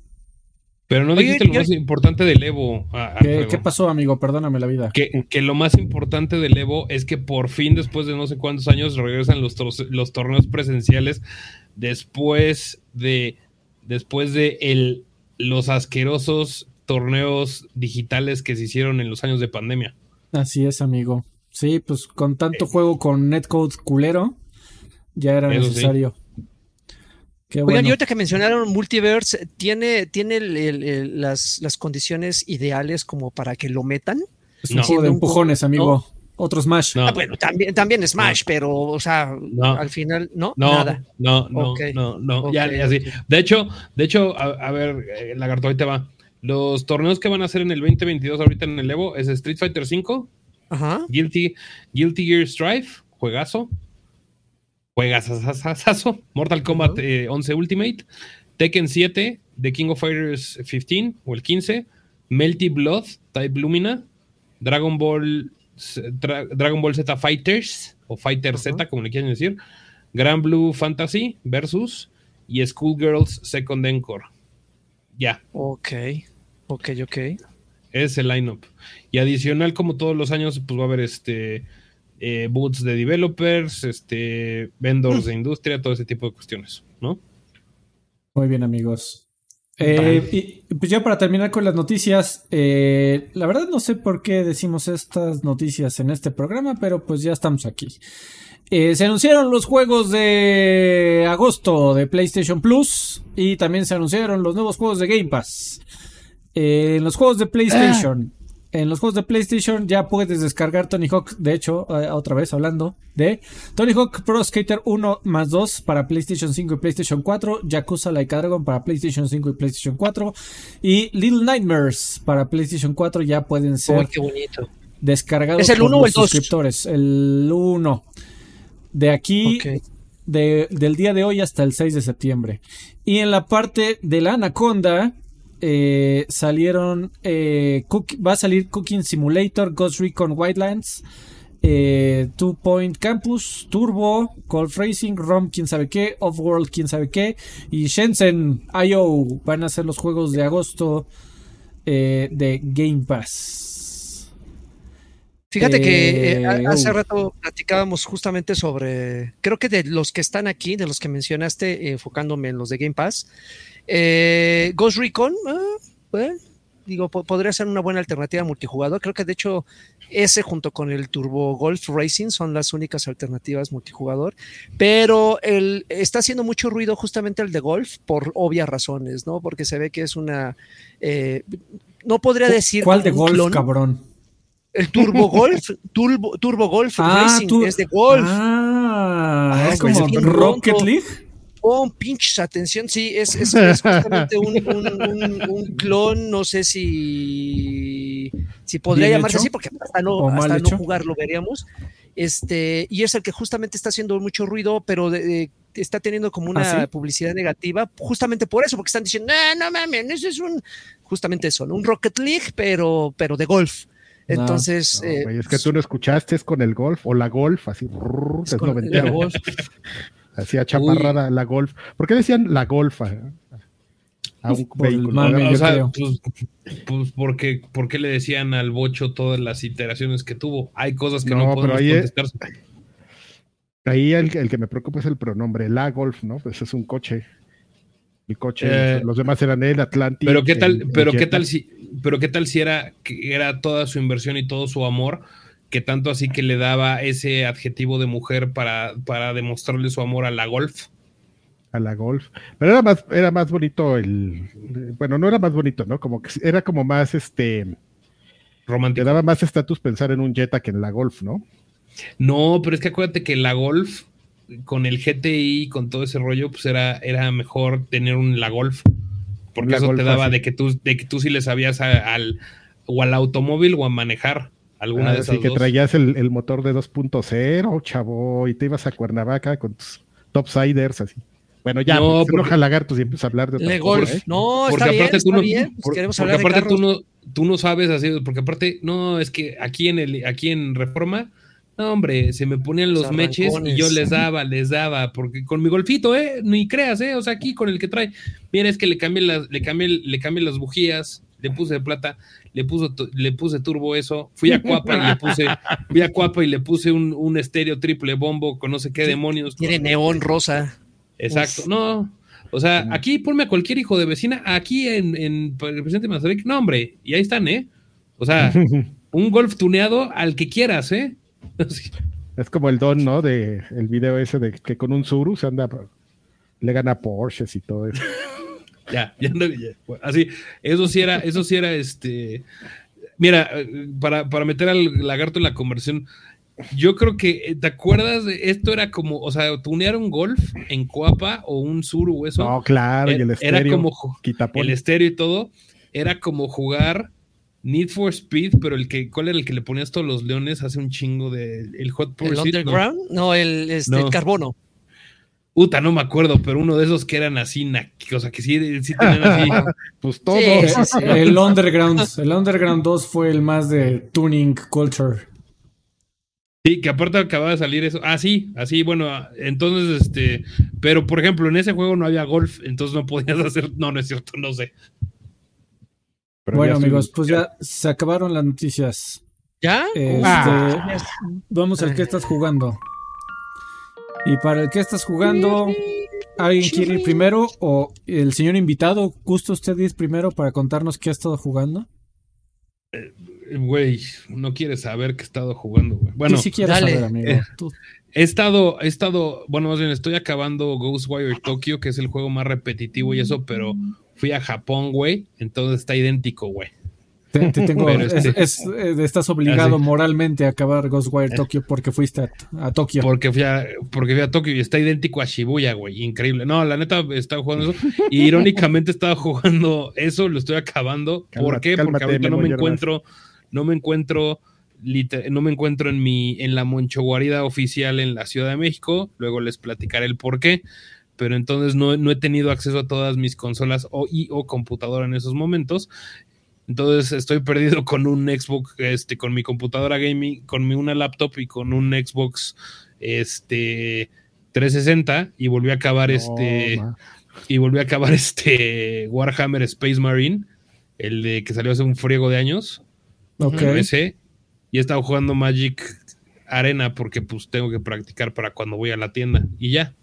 Pero no dijiste lo más importante del Evo. ¿Qué, pasó, amigo? Perdóname la vida. Que, que, lo más importante del Evo es que por fin, después de no sé cuántos años, regresan los, los torneos presenciales después de, después de el, los asquerosos torneos digitales que se hicieron en los años de pandemia. Así es, amigo. Sí, pues con tanto juego con netcode culero, ya era necesario. Oigan, y ahorita que mencionaron Multiverse, ¿tiene, tiene las, condiciones ideales como para que lo metan? Es un juego de empujones, amigo. otro Smash. No, Ah, bueno, también, también Smash, pero, o sea, No. al final, no, no, nada. no, no, no, no, Ok, ya, ya sí. ok. De hecho, de hecho, a, a ver, eh, Lagarto, ahí te va. Los torneos que van a hacer en el 2022 ahorita en el Evo es Street Fighter V, Ajá. Guilty, Guilty Gear Strive, juegazo. Juegazazazazo. Mortal Kombat eh, 11 Ultimate. Tekken 7, The King of Fighters 15 o el 15. Melty Blood, Type Lumina. Dragon Ball, Dra- Dragon Ball Z Fighters o Fighter Z, como le quieren decir. Grand Blue Fantasy versus y Schoolgirls Second Encore. Ya. Ok, ok, ok. Es el lineup. Y adicional, como todos los años, pues va a haber este eh, booths de developers, este vendors de industria, todo ese tipo de cuestiones, ¿no? Muy bien, amigos. Eh, y pues ya para terminar con las noticias, eh, la verdad no sé por qué decimos estas noticias en este programa, pero pues ya estamos aquí. Eh, se anunciaron los juegos de agosto de PlayStation Plus y también se anunciaron los nuevos juegos de Game Pass. Eh, en los juegos de PlayStation, en los juegos de PlayStation ya puedes descargar Tony Hawk. De hecho, eh, otra vez hablando de Tony Hawk Pro Skater 1 más 2 para PlayStation 5 y PlayStation 4, Yakuza Like Dragon para PlayStation 5 y PlayStation 4 y Little Nightmares para PlayStation 4 ya pueden ser qué bonito. descargados ¿Es el por uno o los el dos? suscriptores. El 1. De aquí, de- del día de hoy hasta el 6 de septiembre. Y en la parte de la Anaconda eh, salieron, eh, Cook- va a salir Cooking Simulator, Ghost Recon Wildlands, eh, Two Point Campus, Turbo, Golf Racing, ROM, quién sabe qué, Offworld, quién sabe qué, y Shenzhen IO van a ser los juegos de agosto de Game Pass. Fíjate que hace uh. rato platicábamos justamente sobre, creo que de los que están aquí, de los que mencionaste, enfocándome en los de Game Pass, eh, Ghost Recon, ah, bueno, digo, po- podría ser una buena alternativa multijugador. Creo que de hecho ese junto con el Turbo Golf Racing son las únicas alternativas multijugador, pero el, está haciendo mucho ruido justamente el de golf por obvias razones, ¿no? Porque se ve que es una... eh, no podría decir... ¿Cuál de golf, clon. cabrón? El Turbo Golf, Turbo, Turbo Golf Racing tú- es de golf. Ah, Ah, es como Rocket. League. Oh, pinches, atención, sí, es, es, es justamente un, un- un- un clon, no sé si, si podría ¿Bien llamarse hecho? así, porque hasta no, ¿O mal hasta no jugar lo veríamos. Este, y es el que justamente está haciendo mucho ruido, pero de- de- está teniendo como una ¿Ah, sí? publicidad negativa, justamente por eso, porque están diciendo, no, no mames, ese es un, justamente eso, ¿no? un Rocket League, pero, pero de golf. Entonces, No, eh, es que tú no escuchaste, es con el golf o la golf, así, brrr, es es con el noventero. golf. Hacía chaparrada la golf. ¿Por qué decían la golfa? A un Por el vehículo. o sea, pues, pues porque, porque le decían al bocho todas las iteraciones que tuvo. Hay cosas que no, No, pero podemos ahí es- contestar. Ahí el, el que me preocupa es el pronombre, la golf, ¿no? Pues es un coche. El coche, Eh, los demás eran el Atlantic. Pero qué tal, el- el pero qué tal si, pero qué tal si era que era toda su inversión y todo su amor, que tanto así que le daba ese adjetivo de mujer para, para demostrarle su amor a la golf. a la golf. Pero era más, era más bonito el, bueno, no era más bonito, ¿no? Como que era como más, este, te Romántico. daba más estatus pensar en un Jetta que en la golf, ¿no? No, pero es que acuérdate que la golf, con el GTI, con todo ese rollo, pues era, era mejor tener un la golf. Porque La eso Golf te daba así. de que tú, de que tú sí le sabías a- al, o al automóvil o a manejar alguna de Así esas que dos. traías el, el motor de 2.0, chavo, y te ibas a Cuernavaca con tus topsiders, así. Bueno, ya, No, se enoja lagartos y empieza a hablar de otra Le cosa, golf. ¿eh? No, porque está bien, aparte tú está no, bien. Pues por- queremos porque hablar de aparte tú no, tú no sabes así, porque aparte, no, es que aquí en el, aquí en Reforma, no, hombre, se me ponían los Los meches y yo les daba, les daba, porque con mi golfito, eh, ni creas, eh, o sea, aquí con el que trae, mira, es que le cambié las, le cambié, le cambié las bujías, le puse de plata, le puso, le puse turbo eso, fui a Cuapa y le puse, fui a Cuapa y le puse un, un estéreo triple bombo con no sé qué demonios. Tiene neón rosa. Exacto, Uf. no. O sea, aquí ponme a cualquier hijo de vecina, aquí en, en el presidente Mazarik, no, hombre, y ahí están, ¿eh? O sea, un golf tuneado al que quieras, ¿eh? Es como el don, ¿no? De el video ese de que con un Zuru se anda, le gana Porsches y todo eso. Ya, ya no, ya. Así, eso sí era, eso sí era este. Mira, eh, para, para meter al lagarto en la conversión, yo creo que, eh, ¿te acuerdas? De, esto era como, o sea, tunear un golf en Coapa o un sur o eso. No, claro, y el era, estéreo. era como el estéreo y todo. Era como jugar Need for Speed, pero el que, ¿cuál era el que le ponías todos los leones hace un chingo de el Hot ¿El Pursuit? No. underground? No, el, este, No. el carbono. Uta, no me acuerdo, pero uno de esos que eran así, o sea, que sí, sí tenían así. Pues todo. Sí, sí, sí. El Underground. El Underground 2 fue el más de tuning culture. Sí, que aparte acababa de salir eso. Ah, sí, así, bueno, ah, entonces, este, pero por ejemplo, en ese juego no había golf, entonces no podías hacer, no, no es cierto, no sé. pero bueno, estoy- amigos, pues ya se acabaron las noticias. ¿Ya? Este, Ah. Vamos al que estás jugando. Y para el que estás jugando, ¿alguien quiere ir primero? ¿O el señor invitado, gusta usted ir primero para contarnos qué ha estado jugando? Güey, no quieres saber que he estado jugando, güey. Bueno, sí, sí quiero dale. saber, amigo. Eh, Tú- he estado, he estado, bueno, más bien estoy acabando Ghostwire Tokyo, que es el juego más repetitivo y eso, pero fui a Japón, güey, entonces está idéntico, güey. Te, te tengo, es- este- es- eh, estás obligado moralmente a acabar Ghostwire Tokyo porque fuiste a, a Tokio. Porque fui a, porque fui a Tokio y está idéntico a Shibuya, güey. Increíble. No, la neta estaba jugando eso. Y irónicamente estaba jugando eso, lo estoy acabando. ¿Por Cálmate, qué? Porque ahorita no me encuentro, no me encuentro, no me encuentro en mi, en la Moncho Guarida oficial en la Ciudad de México. Luego les platicaré el por qué. Pero entonces no, no he tenido acceso a todas mis consolas o, y o computadora en esos momentos. Entonces estoy perdido con un Xbox, este, con mi computadora gaming, con mi una laptop y con un Xbox este 360 y volví a acabar No, este y volví a acabar este Warhammer Space Marine, el de que salió hace un friego de años, Ok. ese, y he estado jugando Magic Arena porque pues tengo que practicar para cuando voy a la tienda y ya.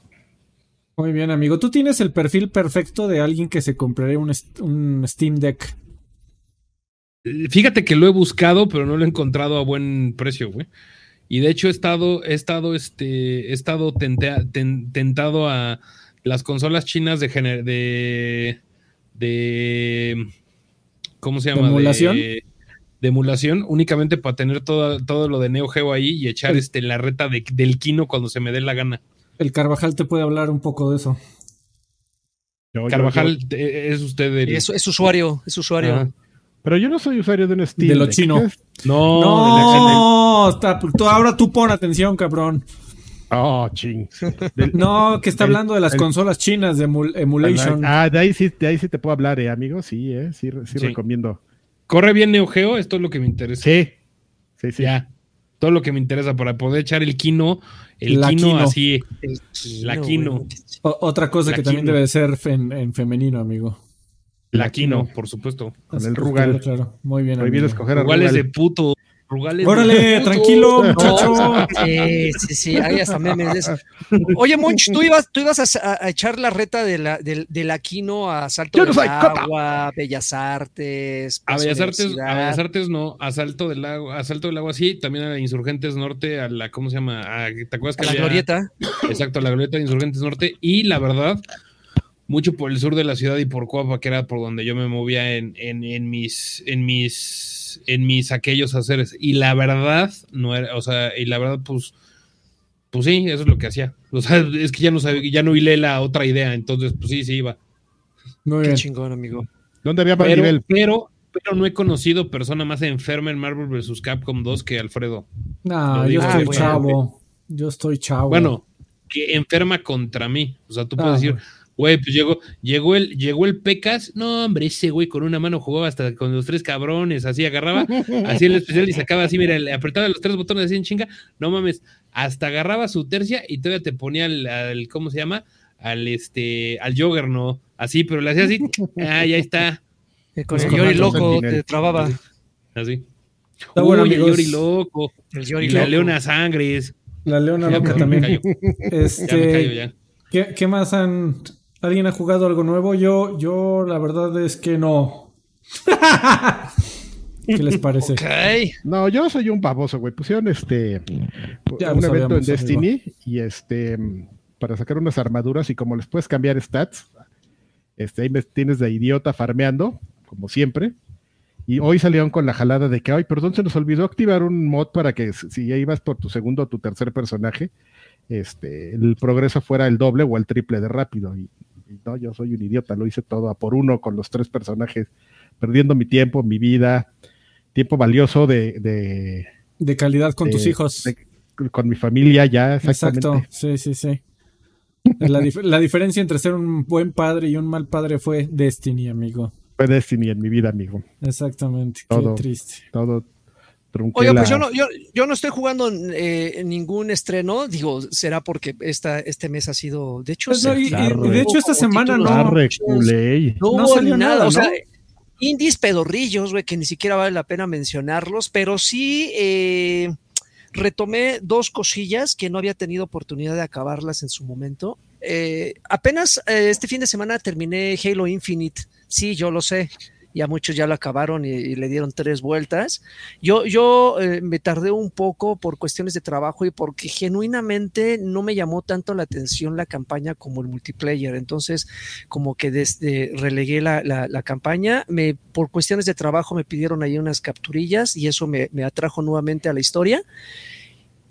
Muy bien, amigo. Tú tienes el perfil perfecto de alguien que se compraría un, un Steam Deck. Eh, Fíjate que lo he buscado, pero no lo he encontrado a buen precio, güey. Y de hecho he estado, he estado, este, he estado tentea- ten- tentado a las consolas chinas de, gener- de, de, ¿cómo se llama? ¿De emulación? De, de emulación, únicamente para tener todo, todo lo de Neo Geo ahí y echar El- este, la reta de- del Kino cuando se me dé la gana. El Carvajal te puede hablar un poco de eso. Yo- Carvajal, yo- eh, es usted el... Es, es usuario, es usuario. Ajá. Pero yo no soy usuario de un Steam. De lo Deck. chino. No, No, está- tú, ahora tú pon atención, cabrón. Oh, ching. Del- No, que está El- hablando de las el- consolas chinas de emul- emulation. Ah, de ahí sí, de ahí sí te puedo hablar, eh, amigo. Sí, eh, sí, sí, Sí. recomiendo. ¿Corre bien Neo Geo? Esto es lo que me interesa. Sí, sí, sí. Ya. Todo lo que me interesa para poder echar el Kino, el La Kino, Kino. así. El La Kino, Kino. güey. O- otra cosa La que también debe ser en, en femenino, amigo. La La Kino. por supuesto. Con el Rugal. Claro, muy bien. Prohibido amigo. escoger a Rugales de Rugal. puto. Rugales de Órale, puto. tranquilo, No, muchacho. sí, sí, sí, hay hasta memes de eso. Oye, Monch, tú ibas, tú ibas a, a echar la reta de la, del, del Aquino a Salto Yo no del soy copa. Agua, Bellas Artes, A Bellas Artes, a. Bellas Artes no, a Salto del Lago, a Salto del Agua sí, también a Insurgentes Norte, a la, ¿cómo se llama? A- ¿Te acuerdas que a la había- glorieta. Exacto, a la glorieta de Insurgentes Norte. Y la verdad, mucho por el sur de la ciudad y por Coapa, que era por donde yo me movía en, en, en mis, en mis, en mis aquellos haceres. Y la verdad, no era, o sea, y la verdad, pues, pues sí, eso es lo que hacía. O sea, es que ya no sabía, ya no hilé la otra idea, entonces, pues sí, sí iba. Muy Qué bien. chingón, amigo. ¿Dónde había Pero, nivel? pero, pero no he conocido persona más enferma en Marvel vs. Capcom 2 que Alfredo. No, Lo yo estoy chavo. Yo estoy chavo. Bueno, que enferma contra mí. O sea, tú puedes Ah, decir, bueno. Güey, pues llegó, llegó el, llegó el Pecas. No, hombre, ese güey con una mano jugaba hasta con los tres cabrones, así agarraba, así el especial y sacaba así, mira, le apretaba los tres botones así en chinga. No mames, hasta agarraba su tercia y todavía te ponía al, al- ¿cómo se llama? Al este, al jogger, ¿no? Así, pero le hacía así, ah, ya está. Eh, Con el Yori loco te trababa. Así. Está bueno, Uy, el. Yori loco. El Y Yori la loco. leona sangres. La leona Ya, loca también. callo. Ya me Este, callo ya. ¿qué, qué más han... ¿Alguien ha jugado algo nuevo? Yo, yo la verdad es que no. ¿Qué les parece? No, yo soy un baboso, güey. Pusieron este Ya un evento en Destiny y este para sacar unas armaduras y como les puedes cambiar stats, este ahí me tienes de idiota farmeando, como siempre. Y hoy salieron con la jalada de que, ay, perdón, se nos olvidó activar un mod para que si ya ibas por tu segundo o tu tercer personaje, este, el progreso fuera el doble o el triple de rápido. Y no, yo soy un idiota, lo hice todo a por uno con los tres personajes, perdiendo mi tiempo, mi vida, tiempo valioso de... De, De calidad con de- tus hijos. de- con mi familia ya, exactamente. Exacto, sí, sí, sí. La, dif- la diferencia entre ser un buen padre y un mal padre fue Destiny, amigo. Fue Destiny en mi vida, amigo. Exactamente, Todo. qué triste. Todo trunqué Oye, la- pues yo no, yo, yo no estoy jugando eh, ningún estreno, digo, será porque esta, este mes ha sido, de hecho, Pues no, y- y- Arre. de hecho esta semana no. No, No hubo salió nada, nada, o sea, indies pedorrillos, güey, que ni siquiera vale la pena mencionarlos, pero sí eh, retomé dos cosillas que no había tenido oportunidad de acabarlas en su momento. Eh, apenas eh, este fin de semana terminé Halo Infinite, sí, yo lo sé. Ya muchos ya lo acabaron y, le dieron tres vueltas. Yo, yo eh, me tardé un poco por cuestiones de trabajo y porque genuinamente no me llamó tanto la atención la campaña como el multiplayer. Entonces, como que desde relegué la, la, campaña. Me, por cuestiones de trabajo me pidieron ahí unas capturillas y eso me, me atrajo nuevamente a la historia.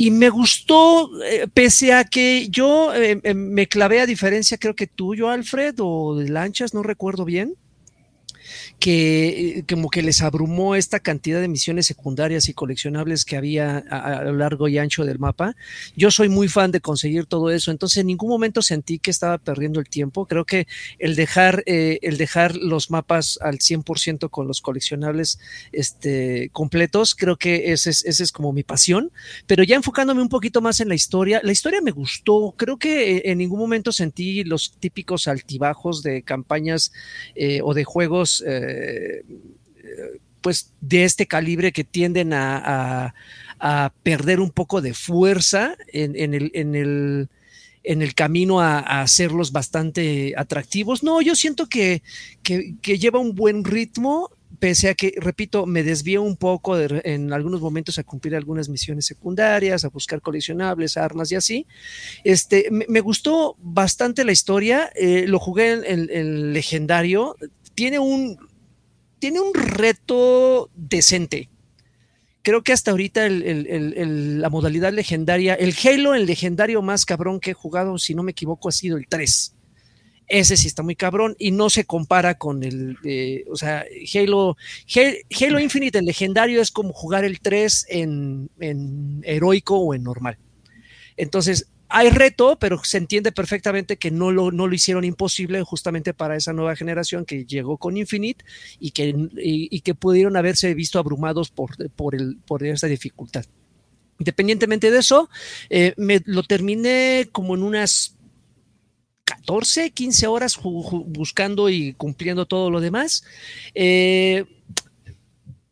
Y me gustó, eh, pese a que yo eh, me clavé a diferencia, creo que tuyo, Alfred, o de Lanchas, no recuerdo bien, que eh, como que les abrumó esta cantidad de misiones secundarias y coleccionables que había a, lo largo y ancho del mapa. Yo soy muy fan de conseguir todo eso, entonces en ningún momento sentí que estaba perdiendo el tiempo. Creo que el dejar, eh, el dejar los mapas al 100% con los coleccionables este, completos, creo que ese es, ese es como mi pasión, pero ya enfocándome un poquito más en la historia, la historia me gustó, creo que eh, en ningún momento sentí los típicos altibajos de campañas eh, o de juegos eh, pues de este calibre que tienden a, a, perder un poco de fuerza en, el, en el, en el camino a, hacerlos bastante atractivos. No, yo siento que, que, lleva un buen ritmo, pese a que, repito, me desvío un poco en algunos momentos a cumplir algunas misiones secundarias, a buscar coleccionables, armas y así. Este, me, me gustó bastante la historia, eh, lo jugué en, en, en legendario, tiene un, tiene un reto decente. Creo que hasta ahorita la modalidad legendaria, el Halo, el legendario más cabrón que he jugado, si no me equivoco, ha sido el 3. Ese sí está muy cabrón y no se compara con el, eh, o sea, Halo, Halo Infinite, el legendario, es como jugar el 3 en, en heroico o en normal. Entonces, hay reto, pero se entiende perfectamente que no lo, no lo hicieron imposible justamente para esa nueva generación que llegó con Infinite y que, y, que pudieron haberse visto abrumados por, por, el, por esa dificultad. Independientemente de eso, eh, me lo terminé como en unas 14, 15 horas buscando y cumpliendo todo lo demás. Eh,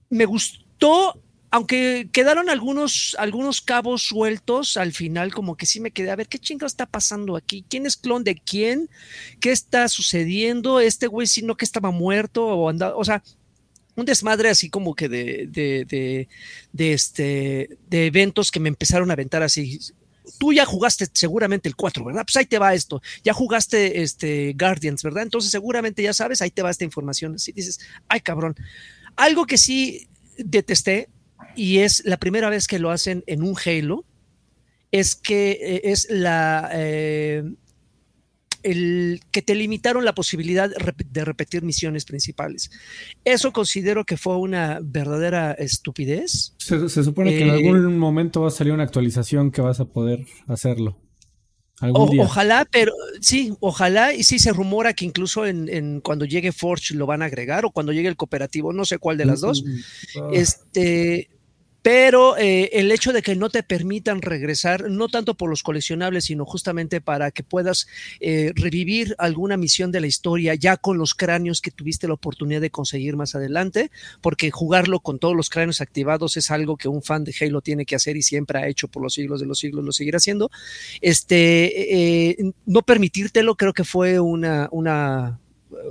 me gustó aunque quedaron algunos, algunos cabos sueltos al final, como que sí me quedé a ver qué chingo está pasando aquí, quién es clon de quién, qué está sucediendo, este güey si no que estaba muerto o andaba, o sea, un desmadre así como que de, de, de, de, este, de eventos que me empezaron a aventar así. Tú ya jugaste seguramente el 4, ¿verdad? Pues ahí te va esto. Ya jugaste este Guardians, ¿verdad? Entonces seguramente ya sabes, ahí te va esta información. Así dices, ay cabrón. Algo que sí detesté y es la primera vez que lo hacen en un Halo, es que eh, es la eh, el que te limitaron la posibilidad de repetir misiones principales. Eso considero que fue una verdadera estupidez. Se, se supone eh, que en algún momento va a salir una actualización que vas a poder hacerlo. O, ojalá, pero sí, ojalá, y sí se rumora que incluso en, en, cuando llegue Forge lo van a agregar, o cuando llegue el cooperativo, no sé cuál de las dos. Oh. Este, pero eh, el hecho de que no te permitan regresar, no tanto por los coleccionables, sino justamente para que puedas eh, revivir alguna misión de la historia ya con los cráneos que tuviste la oportunidad de conseguir más adelante, porque jugarlo con todos los cráneos activados es algo que un fan de Halo tiene que hacer y siempre ha hecho por los siglos de los siglos, lo seguirá haciendo. Este, eh, no permitírtelo creo que fue una, una,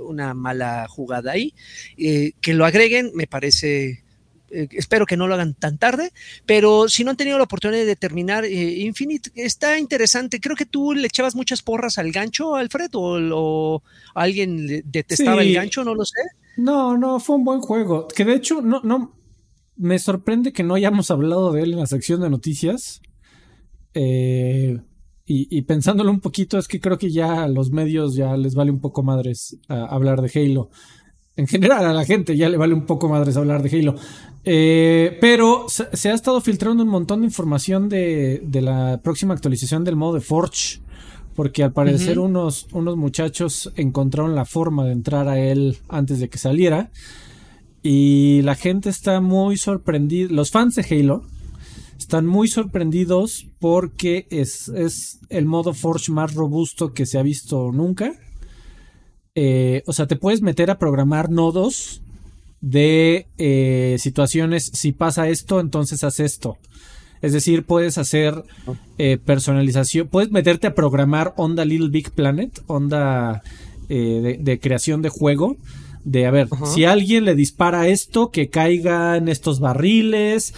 una mala jugada ahí. que lo agreguen me parece eh, espero que no lo hagan tan tarde, pero si no han tenido la oportunidad de terminar eh, Infinite, está interesante. Creo que tú le echabas muchas porras al gancho, Alfred, o, o alguien detestaba el gancho, no lo sé. No, no, fue un buen juego. Que de hecho, no, no, me sorprende que no hayamos hablado de él en la sección de noticias. Eh, y, pensándolo un poquito, es que creo que ya a los medios ya les vale un poco madres hablar de Halo. En general, a la gente ya le vale un poco madres hablar de Halo. Eh, pero se, ha estado filtrando un montón de información de, la próxima actualización del modo de Forge. Porque al parecer unos, unos muchachos encontraron la forma de entrar a él antes de que saliera. Y la gente está muy sorprendida. Los fans de Halo están muy sorprendidos porque es, el modo Forge más robusto que se ha visto nunca. Eh, o sea, te puedes meter a programar nodos de eh, situaciones. Si pasa esto, entonces haz esto. Es decir, puedes hacer eh, personalización. Puedes meterte a programar Onda Little Big Planet, onda de, creación de juego de a ver, si alguien le dispara esto, que caiga en estos barriles,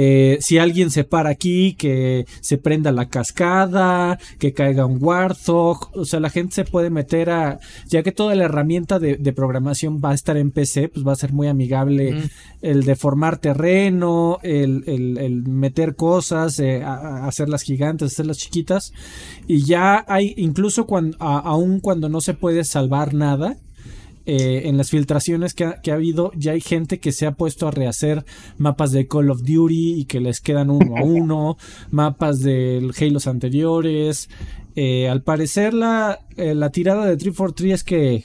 eh, si alguien se para aquí, que se prenda la cascada, que caiga un Warthog, o sea, la gente se puede meter a, ya que toda la herramienta de, programación va a estar en PC, pues va a ser muy amigable el deformar terreno, el, meter cosas, eh, hacerlas gigantes, hacerlas chiquitas, y ya hay, incluso cuando, aún cuando no se puede salvar nada, eh, en las filtraciones que ha, habido, ya hay gente que se ha puesto a rehacer mapas de Call of Duty y que les quedan uno a uno, mapas de Halo anteriores. Eh, al parecer, la, eh, la tirada de 343 es que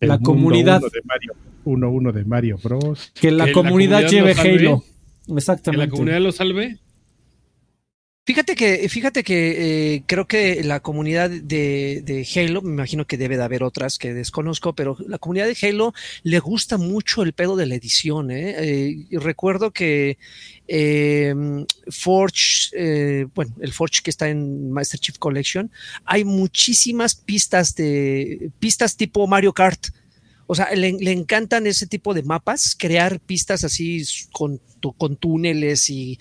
la comunidad. 1-1 de, Mario, de Mario Bros. Que la, comunidad, lleve Halo. Exactamente. Que la comunidad lo salve. Fíjate que, fíjate que eh, creo que la comunidad de, Halo, me imagino que debe de haber otras que desconozco, pero la comunidad de Halo le gusta mucho el pedo de la edición. ¿eh? eh recuerdo que eh, Forge, bueno, el Forge que está en Master Chief Collection, hay muchísimas pistas de pistas tipo Mario Kart. O sea, le, le encantan ese tipo de mapas, crear pistas así con con túneles y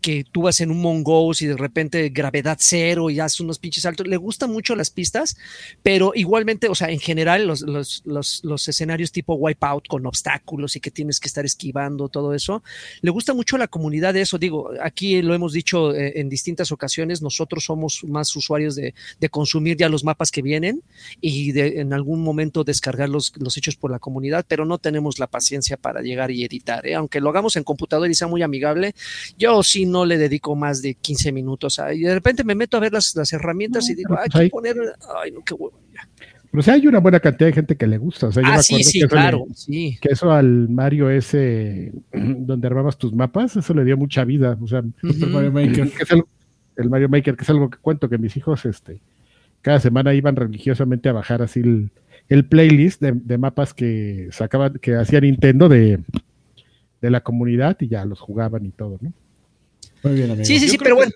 que tú vas en un mongoose y de repente gravedad cero y haces unos pinches saltos. Le gustan mucho las pistas, pero igualmente, o sea, en general los, los, los, los escenarios tipo Wipeout con obstáculos y que tienes que estar esquivando, todo eso, le gusta mucho la comunidad de eso. Digo, aquí lo hemos dicho eh, en distintas ocasiones, nosotros somos más usuarios de, de consumir ya los mapas que vienen y de en algún momento descargar los, los hechos por la comunidad, pero no tenemos la paciencia para llegar y editar, ¿eh? aunque lo hagamos en computador y sea muy amigable, yo sí no le dedico más de 15 minutos. y de repente me meto a ver las, herramientas y digo, hay que pues poner, ay, no, qué huevo. Pero o hay una buena cantidad de gente que le gusta. O sea, yo ah, sí, sí, claro, sí. Que eso al Mario ese, donde armabas tus mapas, eso le dio mucha vida. O sea, el Mario Maker. Que es el Mario Maker, que es algo que cuento que mis hijos, este, cada semana iban religiosamente a bajar así el, playlist de, de, mapas que sacaban, que hacía Nintendo de, de la comunidad y ya los jugaban y todo, ¿no? Muy bien, amigo. Sí, sí, sí, pero bueno.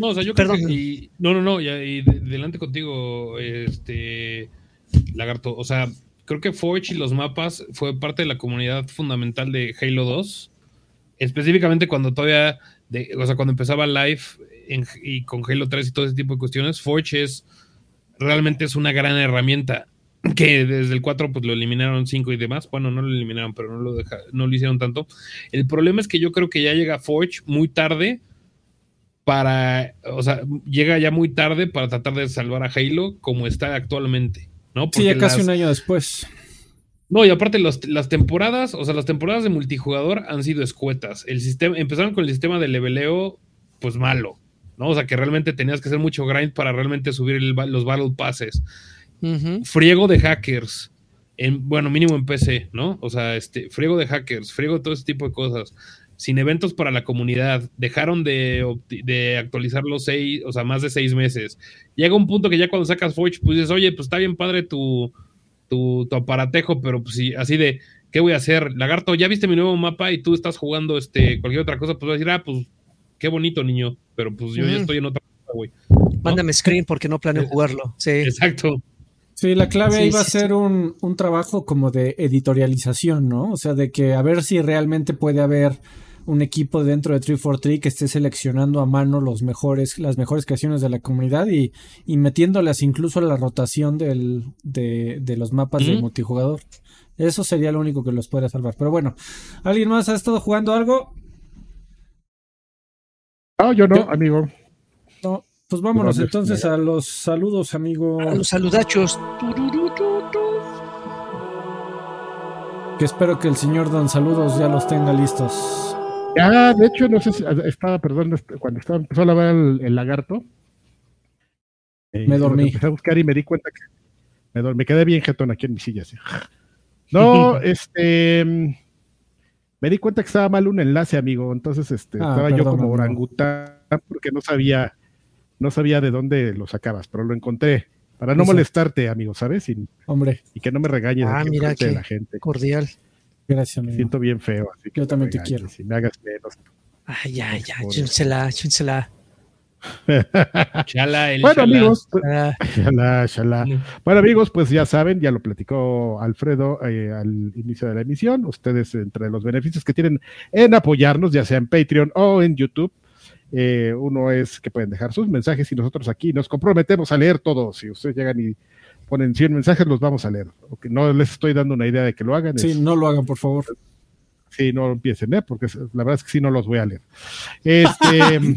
no, o sea, yo Perdón. creo que, no, no, no, y delante contigo, este, Lagarto, o sea, creo que Forge y los mapas fue parte de la comunidad fundamental de Halo 2, específicamente cuando todavía, de, o sea, cuando empezaba Live y con Halo 3 y todo ese tipo de cuestiones, Forge es, realmente es una gran herramienta que desde el 4 pues lo eliminaron 5 y demás. Bueno, no lo eliminaron, pero no lo, deja, no lo hicieron tanto. El problema es que yo creo que ya llega Forge muy tarde para, o sea, llega ya muy tarde para tratar de salvar a Halo como está actualmente, ¿no? sí, ya casi un año después. No, y aparte las temporadas, o sea, las temporadas de multijugador han sido escuetas. El sistema, empezaron con el sistema de leveleo, pues malo, ¿no? O sea, que realmente tenías que hacer mucho grind para realmente subir los Battle Passes friego de hackers. En, bueno, mínimo en PC, ¿no? O sea, este, friego de hackers, friego todo ese tipo de cosas. Sin eventos para la comunidad. Dejaron de, de actualizar los seis, o sea, más de seis meses. Llega un punto que ya cuando sacas Forge, pues dices, oye, pues está bien padre tu, tu, aparatejo, pero pues sí, así de, ¿qué voy a hacer? Lagarto, ya viste mi nuevo mapa y tú estás jugando este, cualquier otra cosa, pues vas a decir, ah, pues qué bonito, niño, pero pues yo ya estoy en otra cosa, güey. Mándame screen porque no planeo jugarlo. Sí. Exacto. Sí, la clave Sí, ahí va a sí, ser un, un trabajo como de editorialización, ¿no? O sea, de que a ver si realmente puede haber un equipo dentro de 343 que esté seleccionando a mano los mejores, las mejores creaciones de la comunidad y, y metiéndolas incluso a la rotación del, de, de los mapas de Ujú. multijugador. Eso sería lo único que los puede salvar. Pero bueno, ¿alguien más ha estado jugando algo? No, yo no, Yo- amigo. No. Pues vámonos No, entonces a los saludos, amigo. A los saludachos. Que espero que el señor Don Saludos ya los tenga listos. Ya, de hecho, no sé si estaba, perdón, cuando estaba, empezó a lavar el, el lagarto. eh, Me dormí. Empecé a buscar y me di cuenta que me, dor- me quedé bien jetón aquí en mi silla. así. No, este. Me di cuenta que estaba mal un enlace, amigo. Entonces, este, Ah, estaba yo como orangután porque no sabía, no sabía de dónde lo sacabas, pero lo encontré. Para no Eso. molestarte, amigo, ¿sabes? Y, Hombre, y que no me regañes Ah, mira de qué la gente. Cordial. gracias, Me amigo. siento bien feo. Así que Yo también me te quiero. Y me hagas menos. Ay, ya, ya. Joder. Chúnsela, chúnsela. Chala, el Bueno, chala. amigos, pues, shalá, shalá. Bueno, amigos, pues ya saben, ya lo platicó Alfredo eh, al inicio de la emisión. Ustedes, entre los beneficios que tienen en apoyarnos, ya sea en Patreon o en YouTube, eh, uno es que pueden dejar sus mensajes y nosotros aquí nos comprometemos a leer todos. Si ustedes llegan y ponen 100 mensajes, los vamos a leer. No les estoy dando una idea de que lo hagan. es- Sí, no lo hagan, por favor. Sí, no empiecen, ¿eh? porque la verdad es que sí no los voy a leer. Este.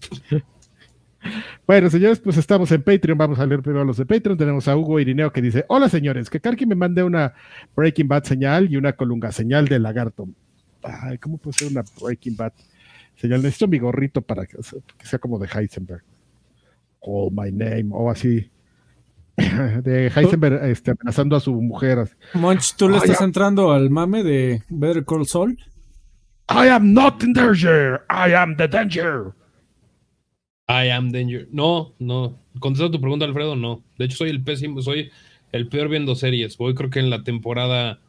bueno, señores, pues estamos en Patreon. Vamos a leer primero a los de Patreon. Tenemos a Hugo Irineo que dice: Hola, señores, que Karki me mande una Breaking Bad señal y una colunga señal de lagarto. Ay, ¿cómo puede ser una Breaking Bad señal? Necesito mi gorrito para que, que sea como de Heisenberg. Call my name, o así. De Heisenberg este, amenazando a su mujer. así. Monch, ¿tú le estás entrando al mame de Better Call Saul? I am not in danger. I am the danger. I am danger. No, no. Contesta tu pregunta, Alfredo, no. De hecho, soy el pésimo, soy el peor viendo series. Voy creo que en la temporada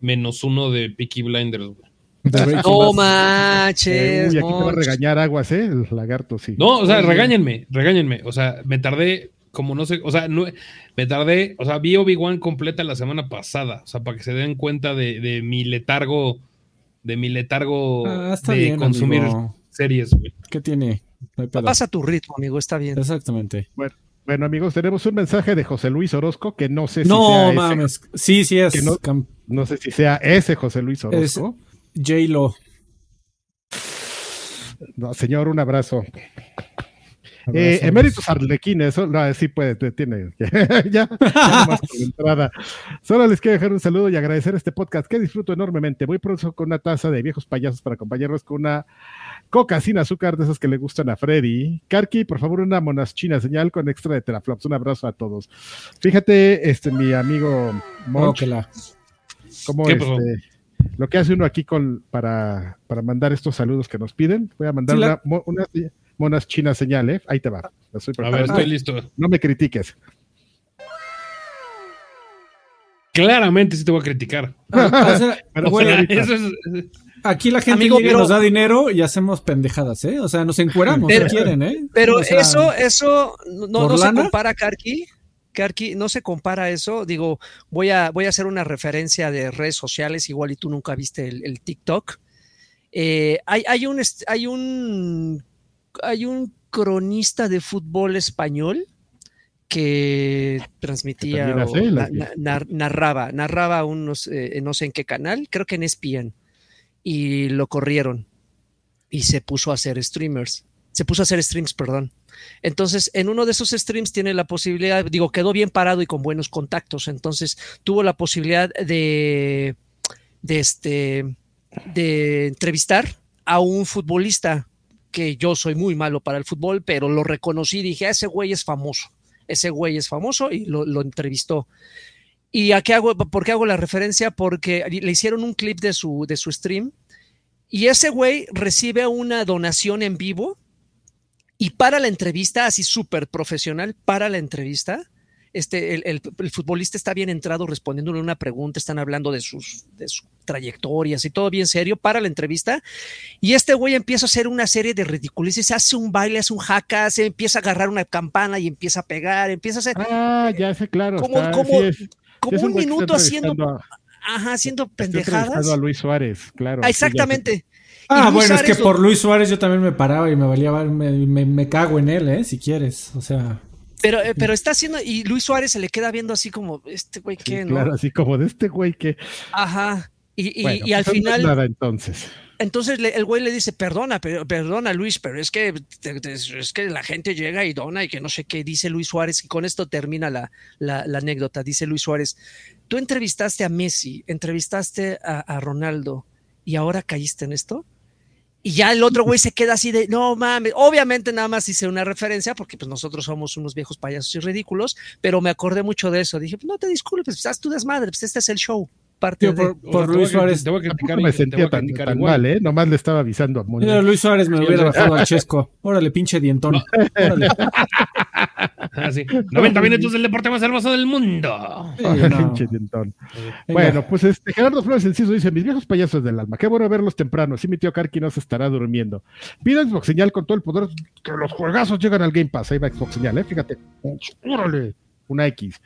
menos uno de Peaky Blinders. güey. No manches. Uy, aquí te va a regañar aguas, ¿eh? El lagarto, sí. No, o sea, regáñenme, regáñenme. O sea, me tardé como no sé, o sea, no, me tardé, o sea, vi Obi-Wan completa la semana pasada, o sea, para que se den cuenta de, de mi letargo, de mi letargo Ah, de bien, consumir amigo. series, güey. ¿Qué tiene? No. Pasa tu ritmo, amigo, está bien. Exactamente. Bueno, amigos, tenemos un mensaje de José Luis Orozco que no sé si No sea mames. Sí, sí es. Que no-. No sé si sea ese José Luis Orozco. J-Lo. No, señor, un abrazo. Eh, eméritos Arlequín, eso no, sí puede, te- tiene. ya, ya la entrada. Solo les quiero dejar un saludo y agradecer este podcast que disfruto enormemente. Voy pronto con una taza de viejos payasos para acompañarlos con una coca sin azúcar de esas que le gustan a Freddy. Karki, por favor, una monaschina señal con extra de teraflops. Un abrazo a todos. Fíjate, este, mi amigo Monch, cómo ¿Qué pasó? este, lo que hace uno aquí con, para, para mandar estos saludos que nos piden. Voy a mandar Sí, la- una, mo- una monas china señal, ¿eh? Ahí te va. Estoy A ver, estoy listo. No me critiques. Claramente sí te voy a criticar. Ah, o sea, Pero güey, señorita, Eso es, aquí la gente Amigo, pero- nos da dinero y hacemos pendejadas, ¿eh? O sea, nos encueramos Pero- si quieren, ¿eh? Pero O sea, eso, eso no, no ¿por se compara, Karki. Karki, no se compara eso. Digo, voy a, voy a hacer una referencia de redes sociales, igual y tú nunca viste el, el TikTok. Eh, hay, hay, un, hay, un, hay un cronista de fútbol español que transmitía, o na- na- narraba, narraba unos, eh, no sé en qué canal, creo que en ESPN, y lo corrieron y se puso a hacer streamers, se puso a hacer streams, perdón. Entonces, en uno de esos streams tiene la posibilidad, digo, quedó bien parado y con buenos contactos, entonces tuvo la posibilidad de, de este, de entrevistar a un futbolista que yo soy muy malo para el fútbol, pero lo reconocí y dije, ese güey es famoso, ese güey es famoso y lo, lo entrevistó. ¿Y a qué hago? ¿Por qué hago la referencia? Porque le hicieron un clip de su, de su stream y ese güey recibe una donación en vivo y para la entrevista, así súper profesional, para la entrevista, este, el, el- el futbolista está bien entrado respondiéndole una pregunta, están hablando de sus, de sus trayectorias y todo bien serio para la entrevista. Y este güey empieza a hacer una serie de ridiculeces, hace un baile, hace un jaca, se empieza a agarrar una campana y empieza a pegar, empieza a hacer Ah, ya sé, claro. como, está- como- sí es- sí como es un minuto haciendo, a- ajá, haciendo pendejadas. a Luis Suárez, claro. Ah, exactamente. Ah, Luis bueno, es que lo- por Luis Suárez yo también me paraba y me valía, me, me, me cago en él, ¿eh? Si quieres, o sea... Pero, eh, pero está haciendo, y Luis Suárez se le queda viendo así como, este güey, Sí, ¿qué, no? claro, así como de este güey que. Ajá. Y, y- Bueno, y al pues, final, Nada, entonces. entonces le- el güey le dice, perdona, pero, perdona Luis, pero es que, te- te- es que la gente llega y dona y que no sé qué, dice Luis Suárez, y con esto termina la, la- la anécdota, dice Luis Suárez, tú entrevistaste a Messi, entrevistaste a, a Ronaldo y ahora caíste en esto. Y ya el otro güey se queda así de, no mames, obviamente nada más hice una referencia porque pues nosotros somos unos viejos payasos y ridículos, pero me acordé mucho de eso. Dije, no te disculpes, pues haz tu desmadre, pues este es el show. Parte Tío, por, Luis Suárez. Te voy a criticar, me sentía tan, tan igual. mal, ¿eh? Nomás le estaba avisando a Muñoz. Mira, Luis Suárez me hubiera bajado al chesco. Órale, pinche dientón. Órale. Ah, sí. 90 minutos del deporte más hermoso del mundo. Sí, no. pinche dientón. Venga. Bueno, pues este Gerardo Flores Enciso dice: Mis viejos payasos del alma, qué bueno verlos temprano. Así mi tío Karki no se estará durmiendo. Pido Xbox señal con todo el poder que los juegazos llegan al Game Pass. Ahí va Xbox señal, ¿eh? Fíjate. Órale, una X.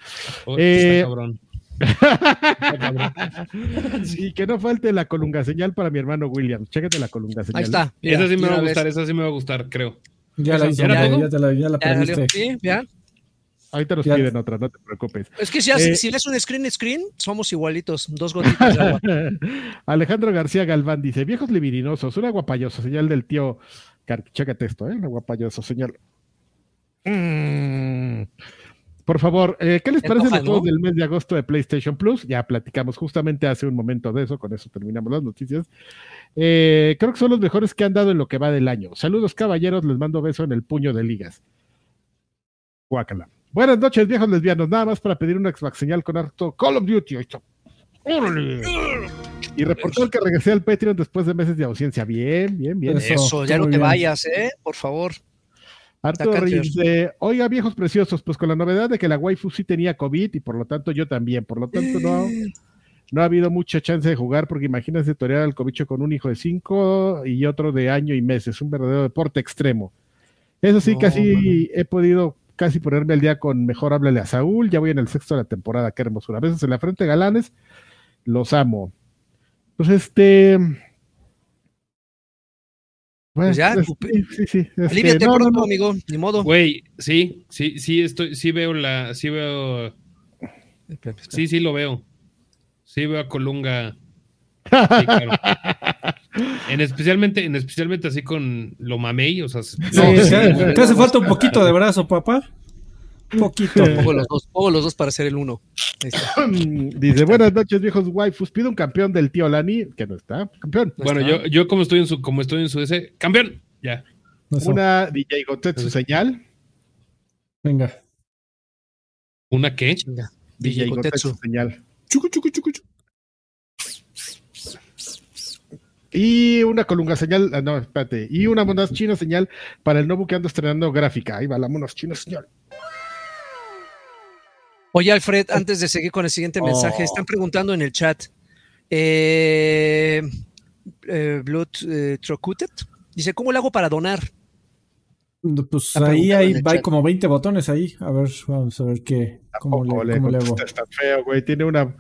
Oh, Eh, está cabrón. Está. Y que no falte la colunga señal para mi hermano William. Chécate la colunga señal. Ahí está. mira, Esa sí me va a gustar, esa sí me va a gustar, creo. Ya la hizo, ¿Ya ya, te la, ya la Ya salió. Sí, ya. Ahorita nos Ya. piden otra, no te preocupes. Es que si, hace- Eh, si lees un screen screen, somos igualitos, dos gotitas de agua. Alejandro García Galván dice: Viejos libidinosos, una guapayosa señal del tío. Chécate esto, ¿eh? Una guapayosa señal. Mm. Por favor, eh, ¿qué les Se parece los juegos del mes de agosto de PlayStation Plus? Ya platicamos justamente hace un momento de eso, con eso terminamos las noticias. Eh, creo que son los mejores que han dado en lo que va del año. Saludos, caballeros, les mando beso en el puño de ligas. Guácala. Buenas noches, viejos lesbianos. Nada más para pedir una Xbox señal con harto Call of Duty. Y reportar que regresé al Patreon después de meses de ausencia. Bien, bien, bien. Eso. Eso, ya no te bien. vayas, ¿eh? Por favor. Arturo Reyes dice, oiga, viejos preciosos, pues con la novedad de que la waifu sí tenía COVID y por lo tanto yo también. Por lo tanto, no, no ha habido mucha chance de jugar porque imagínense torear al cobicho con un hijo de cinco y otro de año y meses. Un verdadero deporte extremo. Eso sí, No, casi he podido casi ponerme al día con Mejor Háblale a Saúl. Ya voy en el sexto de la temporada. Qué hermosura. A veces en la frente galanes. Los amo. Pues este... Bueno, Pues ya, es- sí, sí, este, Aliviate no, no, pronto, no. amigo, ni modo. Güey, sí, sí, sí estoy, sí veo la, sí veo, sí, sí lo veo. Sí veo a Colunga. Sí, claro. En especialmente, en especialmente así con lo mamey, o sea, Sí, no, te, sí, te hace falta un poquito de brazo, papá. Un poquito. Pongo los dos, pongo los dos para hacer el uno. Dice, buenas noches, viejos waifus. Pido un campeón del tío Lani, que no está. Campeón. Bueno, está. yo, yo como estoy en su, como estoy en su ese, campeón, ya. Una DJ Gotetsu señal. Venga. ¿Una qué? Chinga. DJ DJ Gotetsu Gotetsu. señal. Chucu, chucu, chucu, chucu. Y una colunga señal. ah, no, espérate. Y una monas china señal para el Nobu que ando estrenando gráfica. Ahí va la monas china señal. Oye, Alfred, antes de seguir con el siguiente mensaje, Oh. están preguntando en el chat. Eh, eh, Blood eh, Trocutet dice: ¿Cómo lo hago para donar? Pues La ahí hay, en el como 20 botones ahí. A ver, vamos a ver qué. ¿Cómo le, cómo le hago? está feo, güey. Tiene una,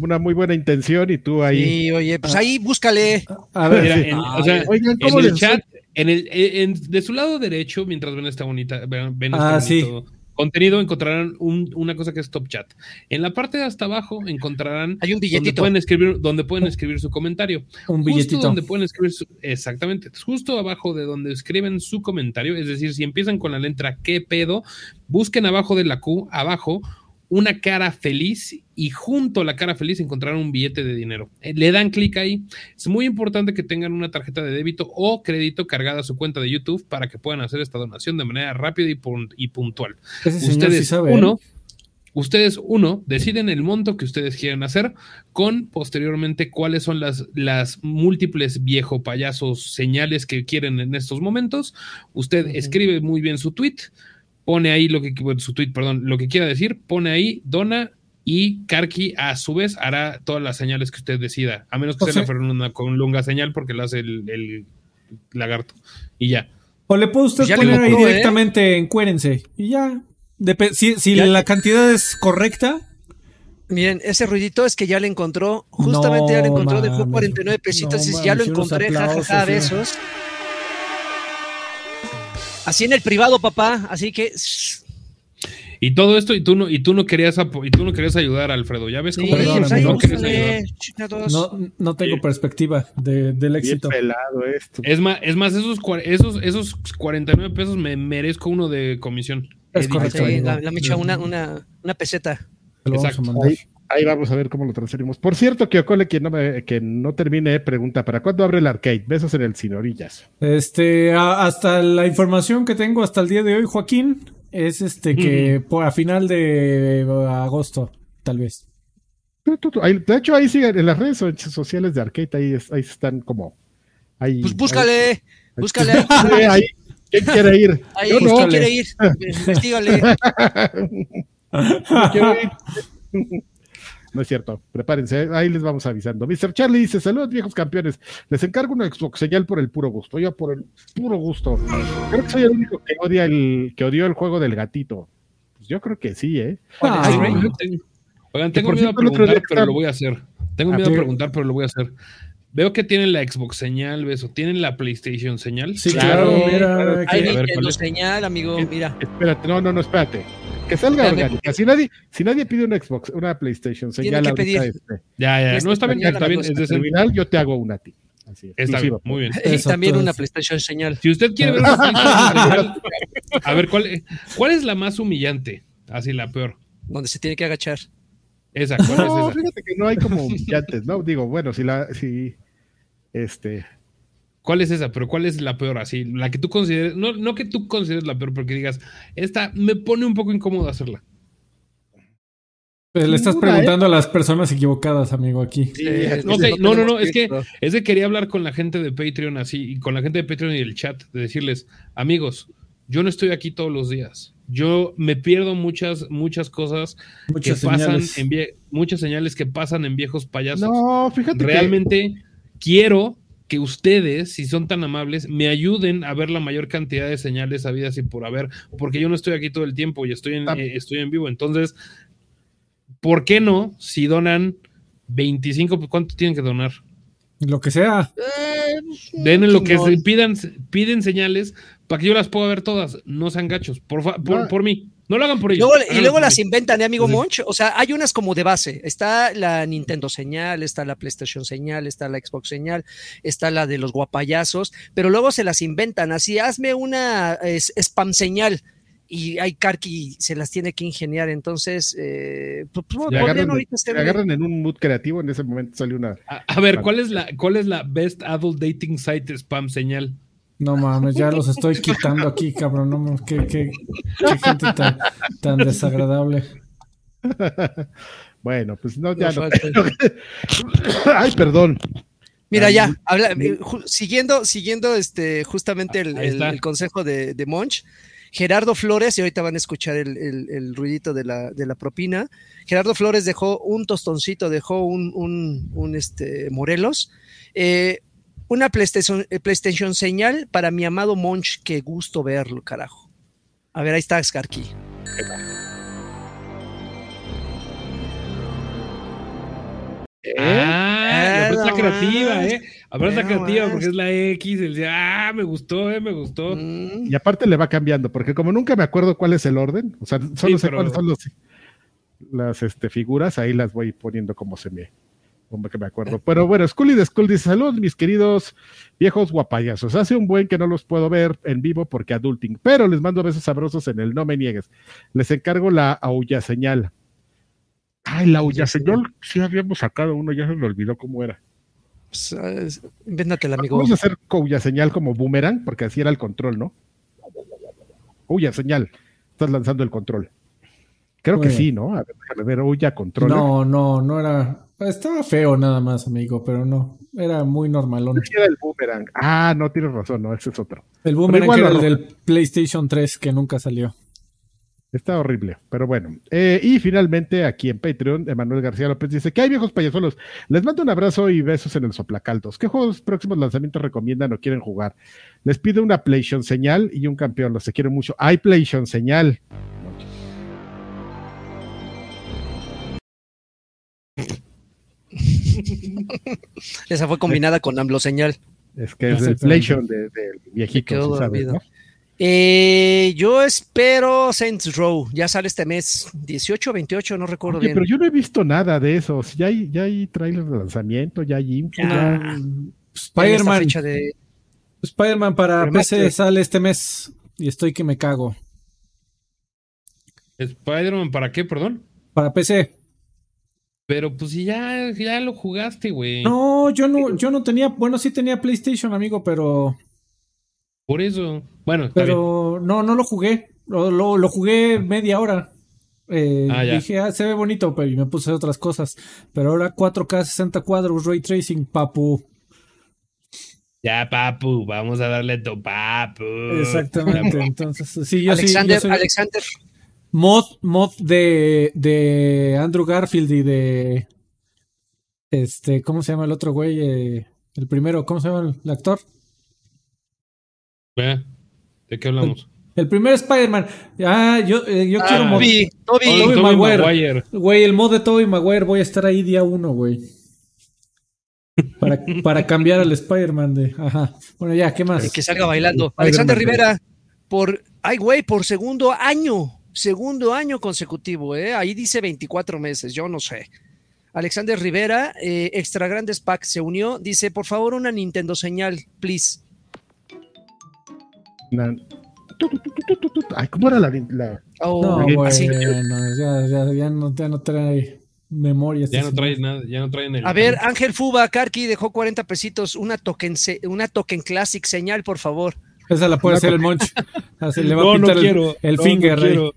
una muy buena intención y tú ahí. Y oye, pues ahí búscale. A ver, Mira, sí. en- o sea, Oigan, en ¿cómo el les chat, en el, en- de su lado derecho, mientras ven esta bonita, ven, ven este Ah, sí. bonito contenido, encontrarán un- una cosa que es Top Chat. En la parte de hasta abajo encontrarán Hay un donde billetito. pueden escribir, donde pueden escribir su comentario. un Justo billetito. donde pueden escribir su- exactamente, justo abajo de donde escriben su comentario, es decir, si empiezan con la letra qué pedo, busquen abajo de la Q, abajo, una cara feliz y junto a la cara feliz encontrarán un billete de dinero. Eh, Le dan clic ahí. Es muy importante que tengan una tarjeta de débito o crédito cargada a su cuenta de YouTube para que puedan hacer esta donación de manera rápida y, pun- y puntual. Ustedes, sí. ¿eh? uno, ustedes, uno, deciden el monto que ustedes quieren hacer con posteriormente cuáles son las, las múltiples viejo payasos señales que quieren en estos momentos. Usted escribe muy bien su tweet, pone ahí lo que bueno, su tweet, perdón, lo que quiera decir, pone ahí, dona y Karki a su vez hará todas las señales que usted decida, a menos que O sea sea- la Fernanda con lunga señal porque lo hace el, el lagarto. Y ya. O le puede usted Ya le poner ahí ¿eh? directamente encuérense. Y ya. Depe- si si Ya- la cantidad es correcta, Miren, ese ruidito es que ya le encontró, justamente ya le No encontró, dejó mames. 49 pesitos, No dices, ya lo encontré, jajaja, sí. besos. Así en el privado, papá, así que Y todo esto, y tú no, y tú no querías y tú no querías ayudar, Alfredo. Ya ves sí, cómo pues ahí no no no, no tengo Sí. perspectiva de- del Bien éxito. pelado esto. Es más, es más esos, esos, esos 49 pesos me merezco uno de comisión. Es correcto. Sí, la, la Micha, una, una, una peseta. Exacto. Ahí, vamos a ver cómo lo transferimos. Por cierto, que Ocole, quien no, me- que no termine, pregunta, ¿para cuándo abre el arcade? Besos en el sin orillas. Este, a- hasta la información que tengo hasta el día de hoy, Joaquín, es este que por a final de agosto, tal vez. De hecho, ahí siguen en las redes so- sociales de arcade, ahí, es- ahí están como... Ahí, Pues búscale, búscale. ahí- ahí, ¿Quién quiere ir? Ahí, Yo ¿quién no, quiere ir? Investígale. quiero ir. No es cierto, prepárense, ahí les vamos avisando. Mr. Charlie dice, saludos viejos campeones, les encargo una Xbox señal por el puro gusto, yo por el puro gusto. Creo que soy el único que odia el, que odió el juego del gatito. Pues yo creo que sí, ¿eh? Ah, Ay, tengo- Oigan, tengo miedo a preguntar, pero lo voy a hacer. Tengo Ah, miedo a sí. preguntar, pero lo voy a hacer. Veo que tienen la Xbox señal, beso. ¿Tienen la PlayStation señal? Sí, Claro, claro, mira, claro. Hay A ver, ¿cuál Nintendo es? señal, amigo, mira. Espérate, no, no, no, espérate. Que salga Espérame, orgánica. Si nadie, si nadie pide una Xbox, una PlayStation Tiene señal que ahorita, pedir. este, Ya, ya. Esta No, está bien, está bien. Es decente. terminal, yo te hago una a ti. Así, Está bien, muy bien. Y también una. PlayStation señal. Si usted quiere ver una PlayStation señal, a ver, ¿cuál, ¿cuál es la más humillante? Así, la peor. Donde se tiene que agachar. Esa, ¿cuál No, es esa? fíjate que no hay como humillantes, ¿no? Digo, bueno, si la, si, este, ¿Cuál es esa? Pero ¿cuál es la peor? Así, la que tú consideres, no, no que tú consideres la peor, porque digas, esta me pone un poco incómodo hacerla. Le estás Ninguna, preguntando a las personas equivocadas, amigo, aquí. Eh, No sé, no, no, no, es que es de quería hablar con la gente de Patreon así, y con la gente de Patreon y el chat, de decirles, amigos, yo no estoy aquí todos los días. Yo me pierdo muchas, muchas cosas Muchas que pasan señales. en vie- muchas señales que pasan en viejos payasos. no, fíjate que- Realmente quiero que ustedes, si son tan amables, me ayuden a ver la mayor cantidad de señales habidas y por haber, porque yo no estoy aquí todo el tiempo y estoy en, eh, estoy en vivo. Entonces, ¿por qué no? Si donan 25, pues, ¿cuánto tienen que donar? Lo que sea. Eh, Den en lo que se pidan, piden señales para que yo las pueda ver todas. No sean gachos, por, fa- por, No. por mí. No lo hagan por ellos. Luego- y luego las mí. inventan, ¿eh, amigo Sí. Monch? O sea, hay unas como de base. Está la Nintendo señal, está la PlayStation señal, está la Xbox señal, está la de los guapayazos, pero luego se las inventan. Así, hazme una es- spam señal. Y hay Karki se las tiene que ingeniar. Entonces, eh, pues, pues, agarran, ahorita se agarran en un mood creativo, en ese momento salió una... A, a ver, ¿cuál es, la, ¿cuál es la best adult dating site spam señal? No mames, ya los estoy quitando aquí, cabrón. No, mames, qué, qué- qué gente tan, tan desagradable. Bueno, pues no, ya No. Ay, perdón. Mira, Ay, ya, habla- eh, siguiendo, siguiendo este, justamente el, el- consejo de, de Monch, Gerardo Flores, y ahorita van a escuchar el, el- el ruidito de la, de la propina. Gerardo Flores dejó un tostoncito, dejó un, un- un, este, Morelos. Eh, una PlayStation, eh, PlayStation señal para mi amado Monch, qué gusto verlo, carajo. A ver, ahí está Skarky. Ah, la no está creativa, más. ¿eh? Abraza No creativa porque es la X. El, ah, me gustó, ¿eh? Me gustó. Mm, Y aparte le va cambiando, porque como nunca me acuerdo cuál es el orden, o sea, solo sé pero- cuáles son los, las este, figuras, ahí las voy poniendo como se me, como que me acuerdo. Pero bueno, Scully de Skull dice, saludos mis queridos viejos guapayazos, hace un buen que no los puedo ver en vivo porque adulting, pero les mando besos sabrosos en el no me niegues. Les encargo la aulla señal. Ay, la aulla señal, sí habíamos sacado uno, ya se me olvidó cómo era. pues, es- invéntatela, amigo. Vamos a hacer aulla señal como boomerang, porque así era el control, ¿no? Aulla señal, estás lanzando el control. Creo que sí, ¿no? A ver, déjame ver, aulla control. No, no, no era. Estaba feo nada más, amigo, pero no. Era muy normalón. Era el boomerang. Ah, no, tienes razón, no, ese es otro. El boomerang era el del PlayStation 3 que nunca salió. Está horrible, pero bueno. Eh, y finalmente, aquí en Patreon, Emanuel García López dice que hay viejos payasolos. Les mando un abrazo y besos en el soplacaldos. ¿Qué juegos próximos lanzamientos recomiendan o quieren jugar? Les pido una PlayStation señal y un campeón. Los que quiero mucho. Hay PlayStation señal. Esa fue combinada con AMLO señal. Es que es el PlayStation del de, viejito. Quedó dormido. ¿no? Eh, yo espero Saints Row, ya sale este mes, 18 28, no recuerdo Oye, bien. Pero yo no he visto nada de eso. Ya hay, ya hay trailers de lanzamiento, ya hay info. Ya. Spider-Man. De... Spider-Man para. PC sale este mes y estoy que me cago. ¿Spider-Man para qué, perdón? Para PC. Pero pues si ya, ya lo jugaste, güey. No, yo no, yo no tenía, bueno, sí tenía PlayStation, amigo, pero. Por eso. Bueno, está bien. Pero no, no lo jugué. Lo, lo, lo jugué media hora. Eh, Ah, ya. dije, ah, se ve bonito, pero y me puse otras cosas. Pero ahora 4K 60 cuadros, ray tracing, papu. Ya, papu, vamos a darle tu papu. Exactamente. Entonces, sí, yo sí. Alexander, yo soy Alexander, mod, mod de, de Andrew Garfield y de. Este, ¿cómo se llama el otro güey? Eh, el primero, ¿cómo se llama el actor? Eh, ¿De qué hablamos? El primer Spider-Man. Ah, yo, eh, yo quiero mod. Toby, Toby, Tobey Maguire. Maguire. Güey, el mod de Tobey Maguire, voy a estar ahí día uno, güey. Para, para cambiar al Spider-Man de. Ajá. Bueno, ya, ¿qué más? que salga bailando. Alexander. Rivera, por, ay güey, por segundo año, segundo año consecutivo, ¿eh? Ahí dice 24 meses, yo no sé. Alexander Rivera, eh, Extra Grandes Pack, se unió, dice, por favor, una Nintendo señal, please. Ay, ¿cómo era la, la- Oh, No, ya, ya, ya no, ya no trae memoria. este Ya no traes nada, ya no traen el. A ver, Ángel Fuba, Karki dejó 40 pesitos, una token, una token classic señal, por favor. Esa la puede hacer el Monch. Así le va a no, no pintar el- quiero. el, no, finger no quiero.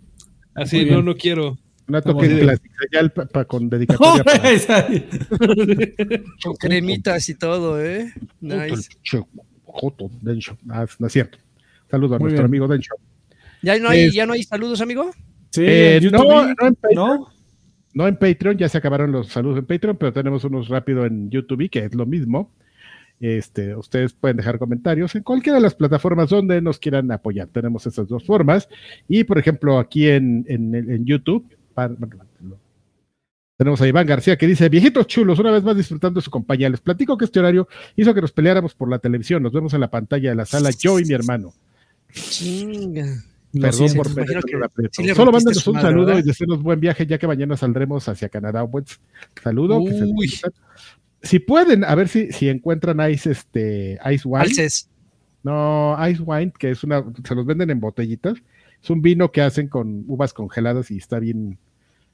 Así, no, no quiero. una token bien. clásica señal pa- pa- con dedicatoria para Con cremitas y todo, ¿eh? Nice. Joto, Joto, Dencho. Ah, no es cierto. Saludos a Muy nuestro bien. amigo Dencho. ¿Ya no, hay, Es- ¿Ya no hay saludos, amigo? Sí, Eh, no, no en Patreon. ¿no? No en Patreon, ya se acabaron los saludos en Patreon, pero tenemos unos rápido en YouTube, que es lo mismo. Este, ustedes pueden dejar comentarios en cualquiera de las plataformas donde nos quieran apoyar. Tenemos esas dos formas. Y, por ejemplo, aquí en, en, en YouTube, tenemos a Iván García que dice, viejitos chulos, una vez más disfrutando de su compañía. Les platico que este horario hizo que nos peleáramos por la televisión. Nos vemos en la pantalla de la sala, yo y mi hermano. Chinga. Perdón siento. por aprieto. sí Solo mándanos un madre, saludo ¿verdad? y desearnos buen viaje, ya que mañana saldremos hacia Canadá. Buen saludo. que se. Si pueden, a ver si, si encuentran Ice, este, Ice Wine. Alces. No, Ice Wine, que es una, se los venden en botellitas. Es un vino que hacen con uvas congeladas y está bien,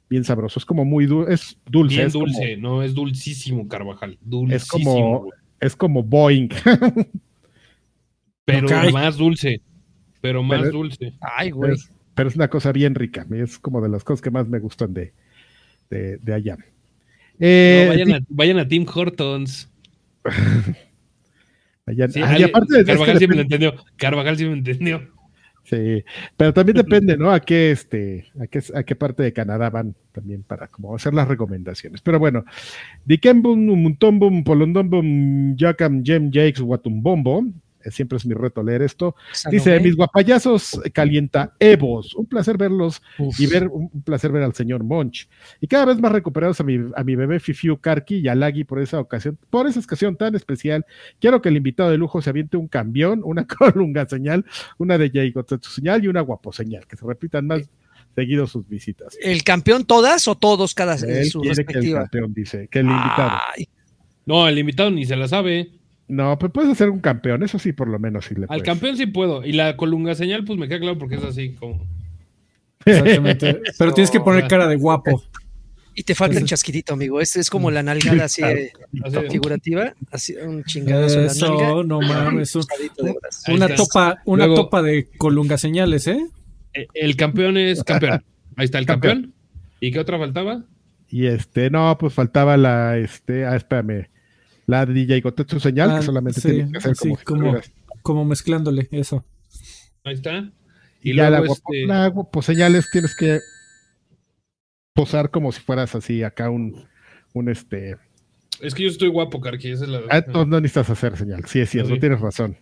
bien sabroso. Es como muy dulce, es dulce. Bien es como- dulce, no, es dulcísimo, Carvajal. Dulcísimo. Es como- güey. es como Boeing. Pero más dulce. Pero más Pero- dulce. Ay, güey. Es- pero es una cosa bien rica. Es como de las cosas que más me gustan de, de, de allá. Eh, No, vayan, a, vayan a Tim Hortons. allá- Sí, ah, y aparte de- es que Carvajal sí me entendió. Carvajal sí me entendió. Sí, pero también depende, ¿no? A qué, este, a qué, a qué parte de Canadá van también para como hacer las recomendaciones. Pero bueno, Dikembum, Muntombum, Polondombum, Yakam, Jem, Jakes, Watumbombo. Eh, Siempre es mi reto leer esto. Dice, mis guapayazos calienta Evos. Un placer verlos Uf. y ver, un placer ver al señor Monch. Y cada vez más recuperados a mi, a mi bebé Fifiu Karki y a Lagui por esa ocasión, por esa ocasión tan especial. Quiero que el invitado de lujo se aviente un cambión, una colunga señal, una de Yaigotetsu señal y una guapo señal, que se repitan más seguido sus visitas. ¿El campeón todas o todos cada en Él su quiere que el respectiva? campeón dice, que el invitado. Ay, No, el invitado ni se la sabe. No, pues puedes hacer un campeón, eso sí, por lo menos sí le Al puedes. campeón sí puedo. Y la colunga señal, pues me queda claro porque es así como. Exactamente. Pero tienes que poner cara de guapo. y te falta un Entonces- chasquidito, amigo. Este es como la nalgada así eh, así de- figurativa, así un chingadazo en la nalga. Eso, no mames. un- Una topa, una Luego- topa de colunga señales, ¿eh? Eh, El campeón es campeón. Ahí está el campeón. ¿Y qué otra faltaba? Y este, no, pues faltaba la, este, ah, espérame, la de DJ Gotetsu señal, Ah, que solamente sí, tiene que hacer como, si como- tuvieras- Como mezclándole eso. Ahí está. Y, Y ya la, luego, este- la guapo señales tienes que posar como si fueras así acá un, un este. Es que yo estoy guapo, Karki, esa es la Ah, entonces no necesitas hacer señal. Sí, es cierto, Sí. tienes razón.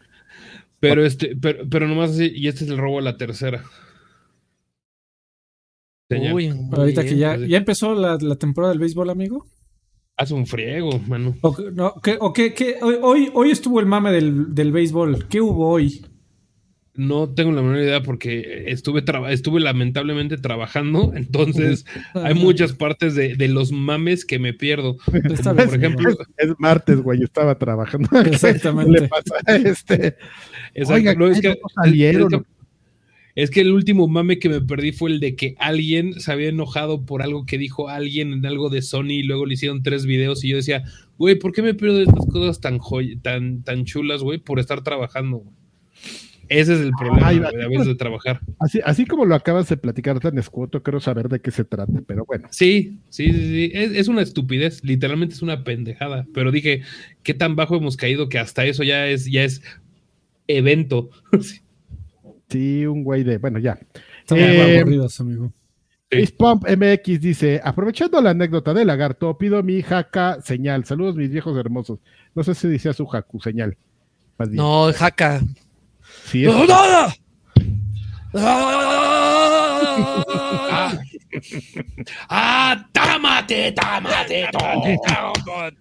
Pero este, pero, pero nomás así, y este es el robo a la tercera. Señal. Uy, Ahorita que ya, ya empezó la, la temporada del béisbol, amigo. Hace un friego, mano. ¿O, qué- no, qué- o qué- qué- hoy, hoy, estuvo el mame del, del béisbol. ¿Qué hubo hoy? No tengo la menor idea porque estuve, traba- estuve lamentablemente trabajando, entonces hay muchas partes de, de los mames que me pierdo. Como por ejemplo, Es martes, güey, estaba trabajando. ¿Qué Exactamente. le pasa a este? exacto, Oiga, no, es, ¿qué que, no salieron? es que- es que el último mame que me perdí fue el de que alguien se había enojado por algo que dijo alguien en algo de Sony y luego le hicieron tres videos y yo decía, güey, ¿por qué me pierdo de estas cosas tan, joy- tan, tan chulas, güey? Por estar trabajando. güey? Ese es el problema Ay, güey, a veces de trabajar. Así, así como lo acabas de platicar tan escueto, quiero saber de qué se trata, pero bueno. Sí, sí, sí, sí. Es, es una estupidez, literalmente es una pendejada. Pero dije, ¿qué tan bajo hemos caído que hasta eso ya es, ya es evento? Sí. Sí, un güey de, bueno, ya. Estamos Eh, aburridos, amigo. Sí. Pump MX dice, aprovechando la anécdota del lagarto, pido mi jaca señal. Saludos mis viejos hermosos. No sé si decía su jacu señal. Más bien. No, jaca. Sí, es- Ah, ah, támate, támate, támate,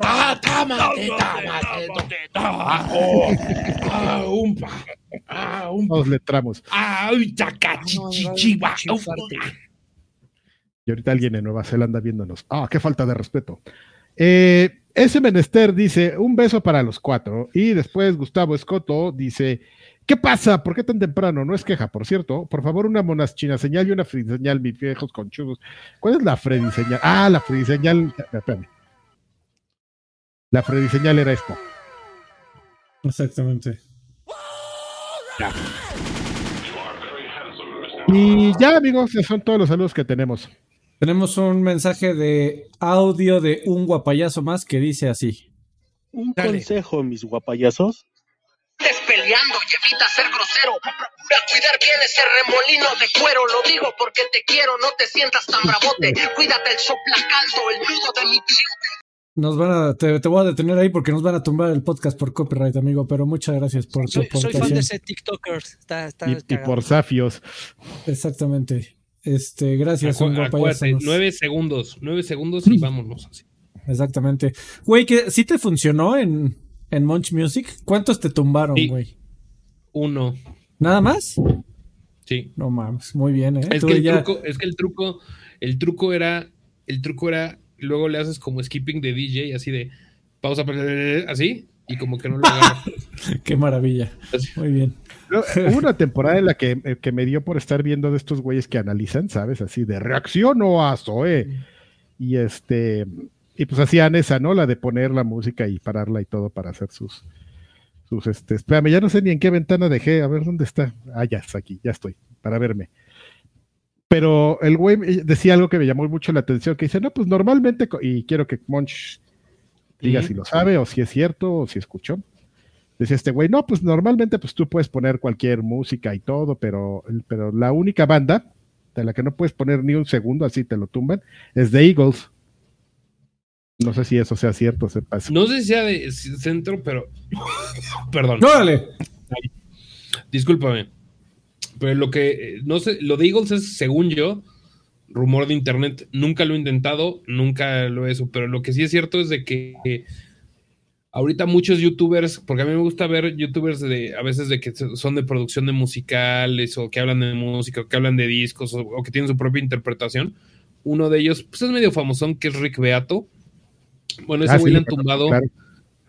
ah, támate, támate, ah, oh, ah, ah, umpa, todos le tramos. ah, uy, chaca, chi, chi, chi, va, Chi, uh, fuerte. Y ahorita alguien en Nueva Zelanda viéndonos. Ah, qué falta de respeto. Eh, ese menester dice, un beso para los cuatro. Y después Gustavo Escoto dice, ¿qué pasa? ¿Por qué tan temprano? No es queja, por cierto. Por favor, una monaschina señal y una Freddy señal, mis viejos conchudos. ¿Cuál es la Freddy señal? Ah, la Freddy señal. Espérame. La Freddy señal era esta. Exactamente. Y ya, amigos, esos son todos los saludos que tenemos. Tenemos un mensaje de audio de un guapayazo más que dice así. Un Dale. consejo, mis guapayazos. estés peleando y evita ser grosero. Procura cuidar bien ese remolino de cuero. Lo digo porque te quiero, no te sientas tan bravote. Cuídate el soplacaldo, el nudo de mi piel. Nos van a, te, te voy a detener ahí porque nos van a tumbar el podcast por copyright, amigo, pero muchas gracias por tu Soy, soy fan de ese TikToker. Está, está Y, por Safios. Exactamente. Este, gracias, un Acu- acuérdate, nueve segundos, nueve segundos y vámonos así. Exactamente. Güey, que sí te funcionó en, en Munch Music. ¿Cuántos te tumbaron, Sí. güey? Uno, ¿Nada más? sí. No mames, muy bien, ¿eh? Es que el ya- truco, es que el truco, el truco era, el truco era, luego le haces como skipping de DJ, así de pausa, así, y como que no lo agarra. Qué maravilla. Así. Muy bien. No, eh, Hubo una temporada en la que, eh, que me dio por estar viendo de estos güeyes que analizan, ¿sabes? Así de reacciono a Zoe. Y este, y pues hacían esa, ¿no? La de poner la música y pararla y todo para hacer sus, sus, este, espérame, ya no sé ni en qué ventana dejé, a ver dónde está. Ah, ya está aquí, ya estoy, para verme. Pero el güey decía algo que me llamó mucho la atención, que dice, no, pues normalmente, y quiero que Monch diga si lo sabe o si es cierto o si escuchó. Decía este güey, no, pues normalmente pues tú puedes poner cualquier música y todo, pero, pero la única banda de la que no puedes poner ni un segundo, así te lo tumban, es The Eagles. No sé si eso sea cierto, se pasa. No sé si sea de centro, pero perdón. ¡Órale! Discúlpame. Pero lo que, eh, no sé, lo de Eagles es, según yo, rumor de internet. Nunca lo he intentado, nunca lo he hecho, pero lo que sí es cierto es de que eh, ahorita muchos youtubers, porque a mí me gusta ver youtubers de, a veces de que son de producción de musicales o que hablan de música o que hablan de discos o, o que tienen su propia interpretación. Uno de ellos, pues es medio famosón, que es Rick Beato. Bueno, ese Ah, güey sí, le han tumbado, claro.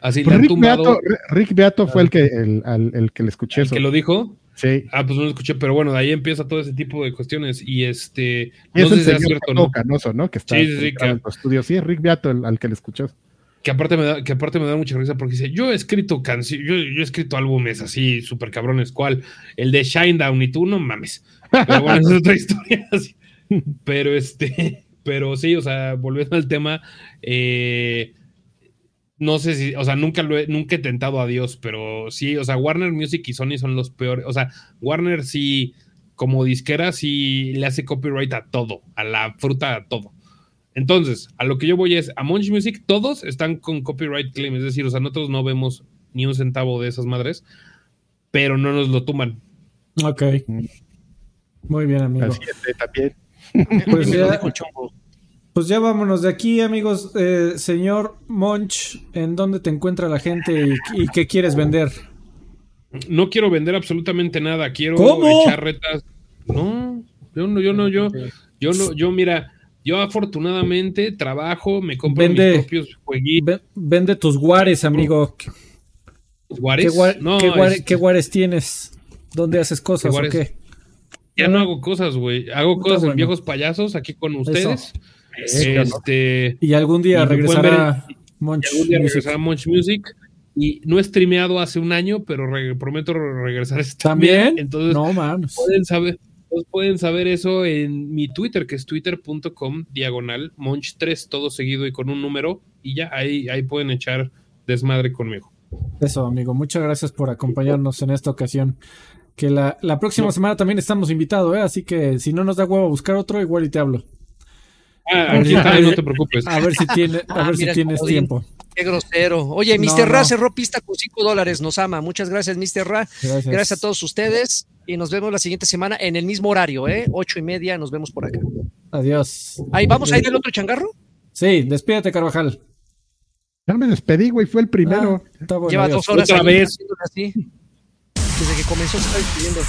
así le Pues han Rick, tumbado, Beato, Rick Beato fue el que, el, al- el que le escuché el eso. que lo dijo. Sí. Ah, pues no lo escuché, pero bueno, de ahí empieza todo ese tipo de cuestiones. Y este, Y es no sé si señor cierto no. Canoso, ¿no? Que está Sí, sí, sí, en que- tu estudio. Sí, es Rick Beato el, al que le escuchó. Que aparte me da, que aparte me da mucha risa porque dice, yo he escrito canciones, yo, yo he escrito álbumes así súper cabrones, ¿cuál? El de Shinedown y tú no mames. Pero bueno, es otra historia. así. Pero este, pero sí, o sea, volviendo al tema, eh, no sé si, o sea, nunca lo he, nunca he tentado a Dios, pero sí, o sea, Warner Music y Sony son los peores. O sea, Warner sí como disquera sí le hace copyright a todo, a la fruta, a todo. Entonces, a lo que yo voy es, a Munch Music todos están con copyright claim, es decir, o sea, nosotros no vemos ni un centavo de esas madres, pero no nos lo tumban. Ok. Muy bien, amigo. Así es, eh, también. Pues ya. Pues ya vámonos de aquí, amigos. Eh, señor Monch, ¿en dónde te encuentra la gente y, y qué quieres vender? No quiero vender absolutamente nada, quiero ¿Cómo? echar retas. No, yo no, yo no, yo, yo no, yo mira, yo afortunadamente trabajo, me compro Vende. mis propios jueguitos. Ve- vende tus guares, amigo. ¿Qué, Juárez. guar- no, qué guare- este, qué guares tienes? ¿Dónde haces cosas o guares? qué? ya no hago cosas, güey. Hago cosas en bueno. viejos payasos aquí con ustedes. Este, Y algún día regresará Munch Music. Y no he streameado hace un año, pero re- prometo regresar este ¿También? Entonces, no, mames. pueden saber, pues pueden saber eso en mi Twitter, que es twitter.com diagonal monch3, todo seguido y con un número, y ya ahí, ahí pueden echar desmadre conmigo. Eso, amigo. Muchas gracias por acompañarnos en esta ocasión. Que la, la próxima semana también estamos invitados, ¿eh? Así que si no nos da huevo buscar otro, igual y te hablo. Ah, aquí está, no te preocupes. A ver si, tiene, a Ah, ver si mira, tienes Godín. tiempo. Qué grosero. Oye, No, Mr. Ra no. cerró pista con 5 dólares. Nos ama. Muchas gracias, Mr. Ra. Gracias. Gracias a todos ustedes. Y nos vemos la siguiente semana en el mismo horario, ¿eh? Ocho y media. Nos vemos por acá. Adiós. Ahí vamos a ir al otro changarro. Sí, despídete, Carvajal. Ya me despedí, güey, fue el primero. Ah, está bueno, Lleva adiós. dos horas Otra ahí vez. así. Desde que comenzó se está despidiendo.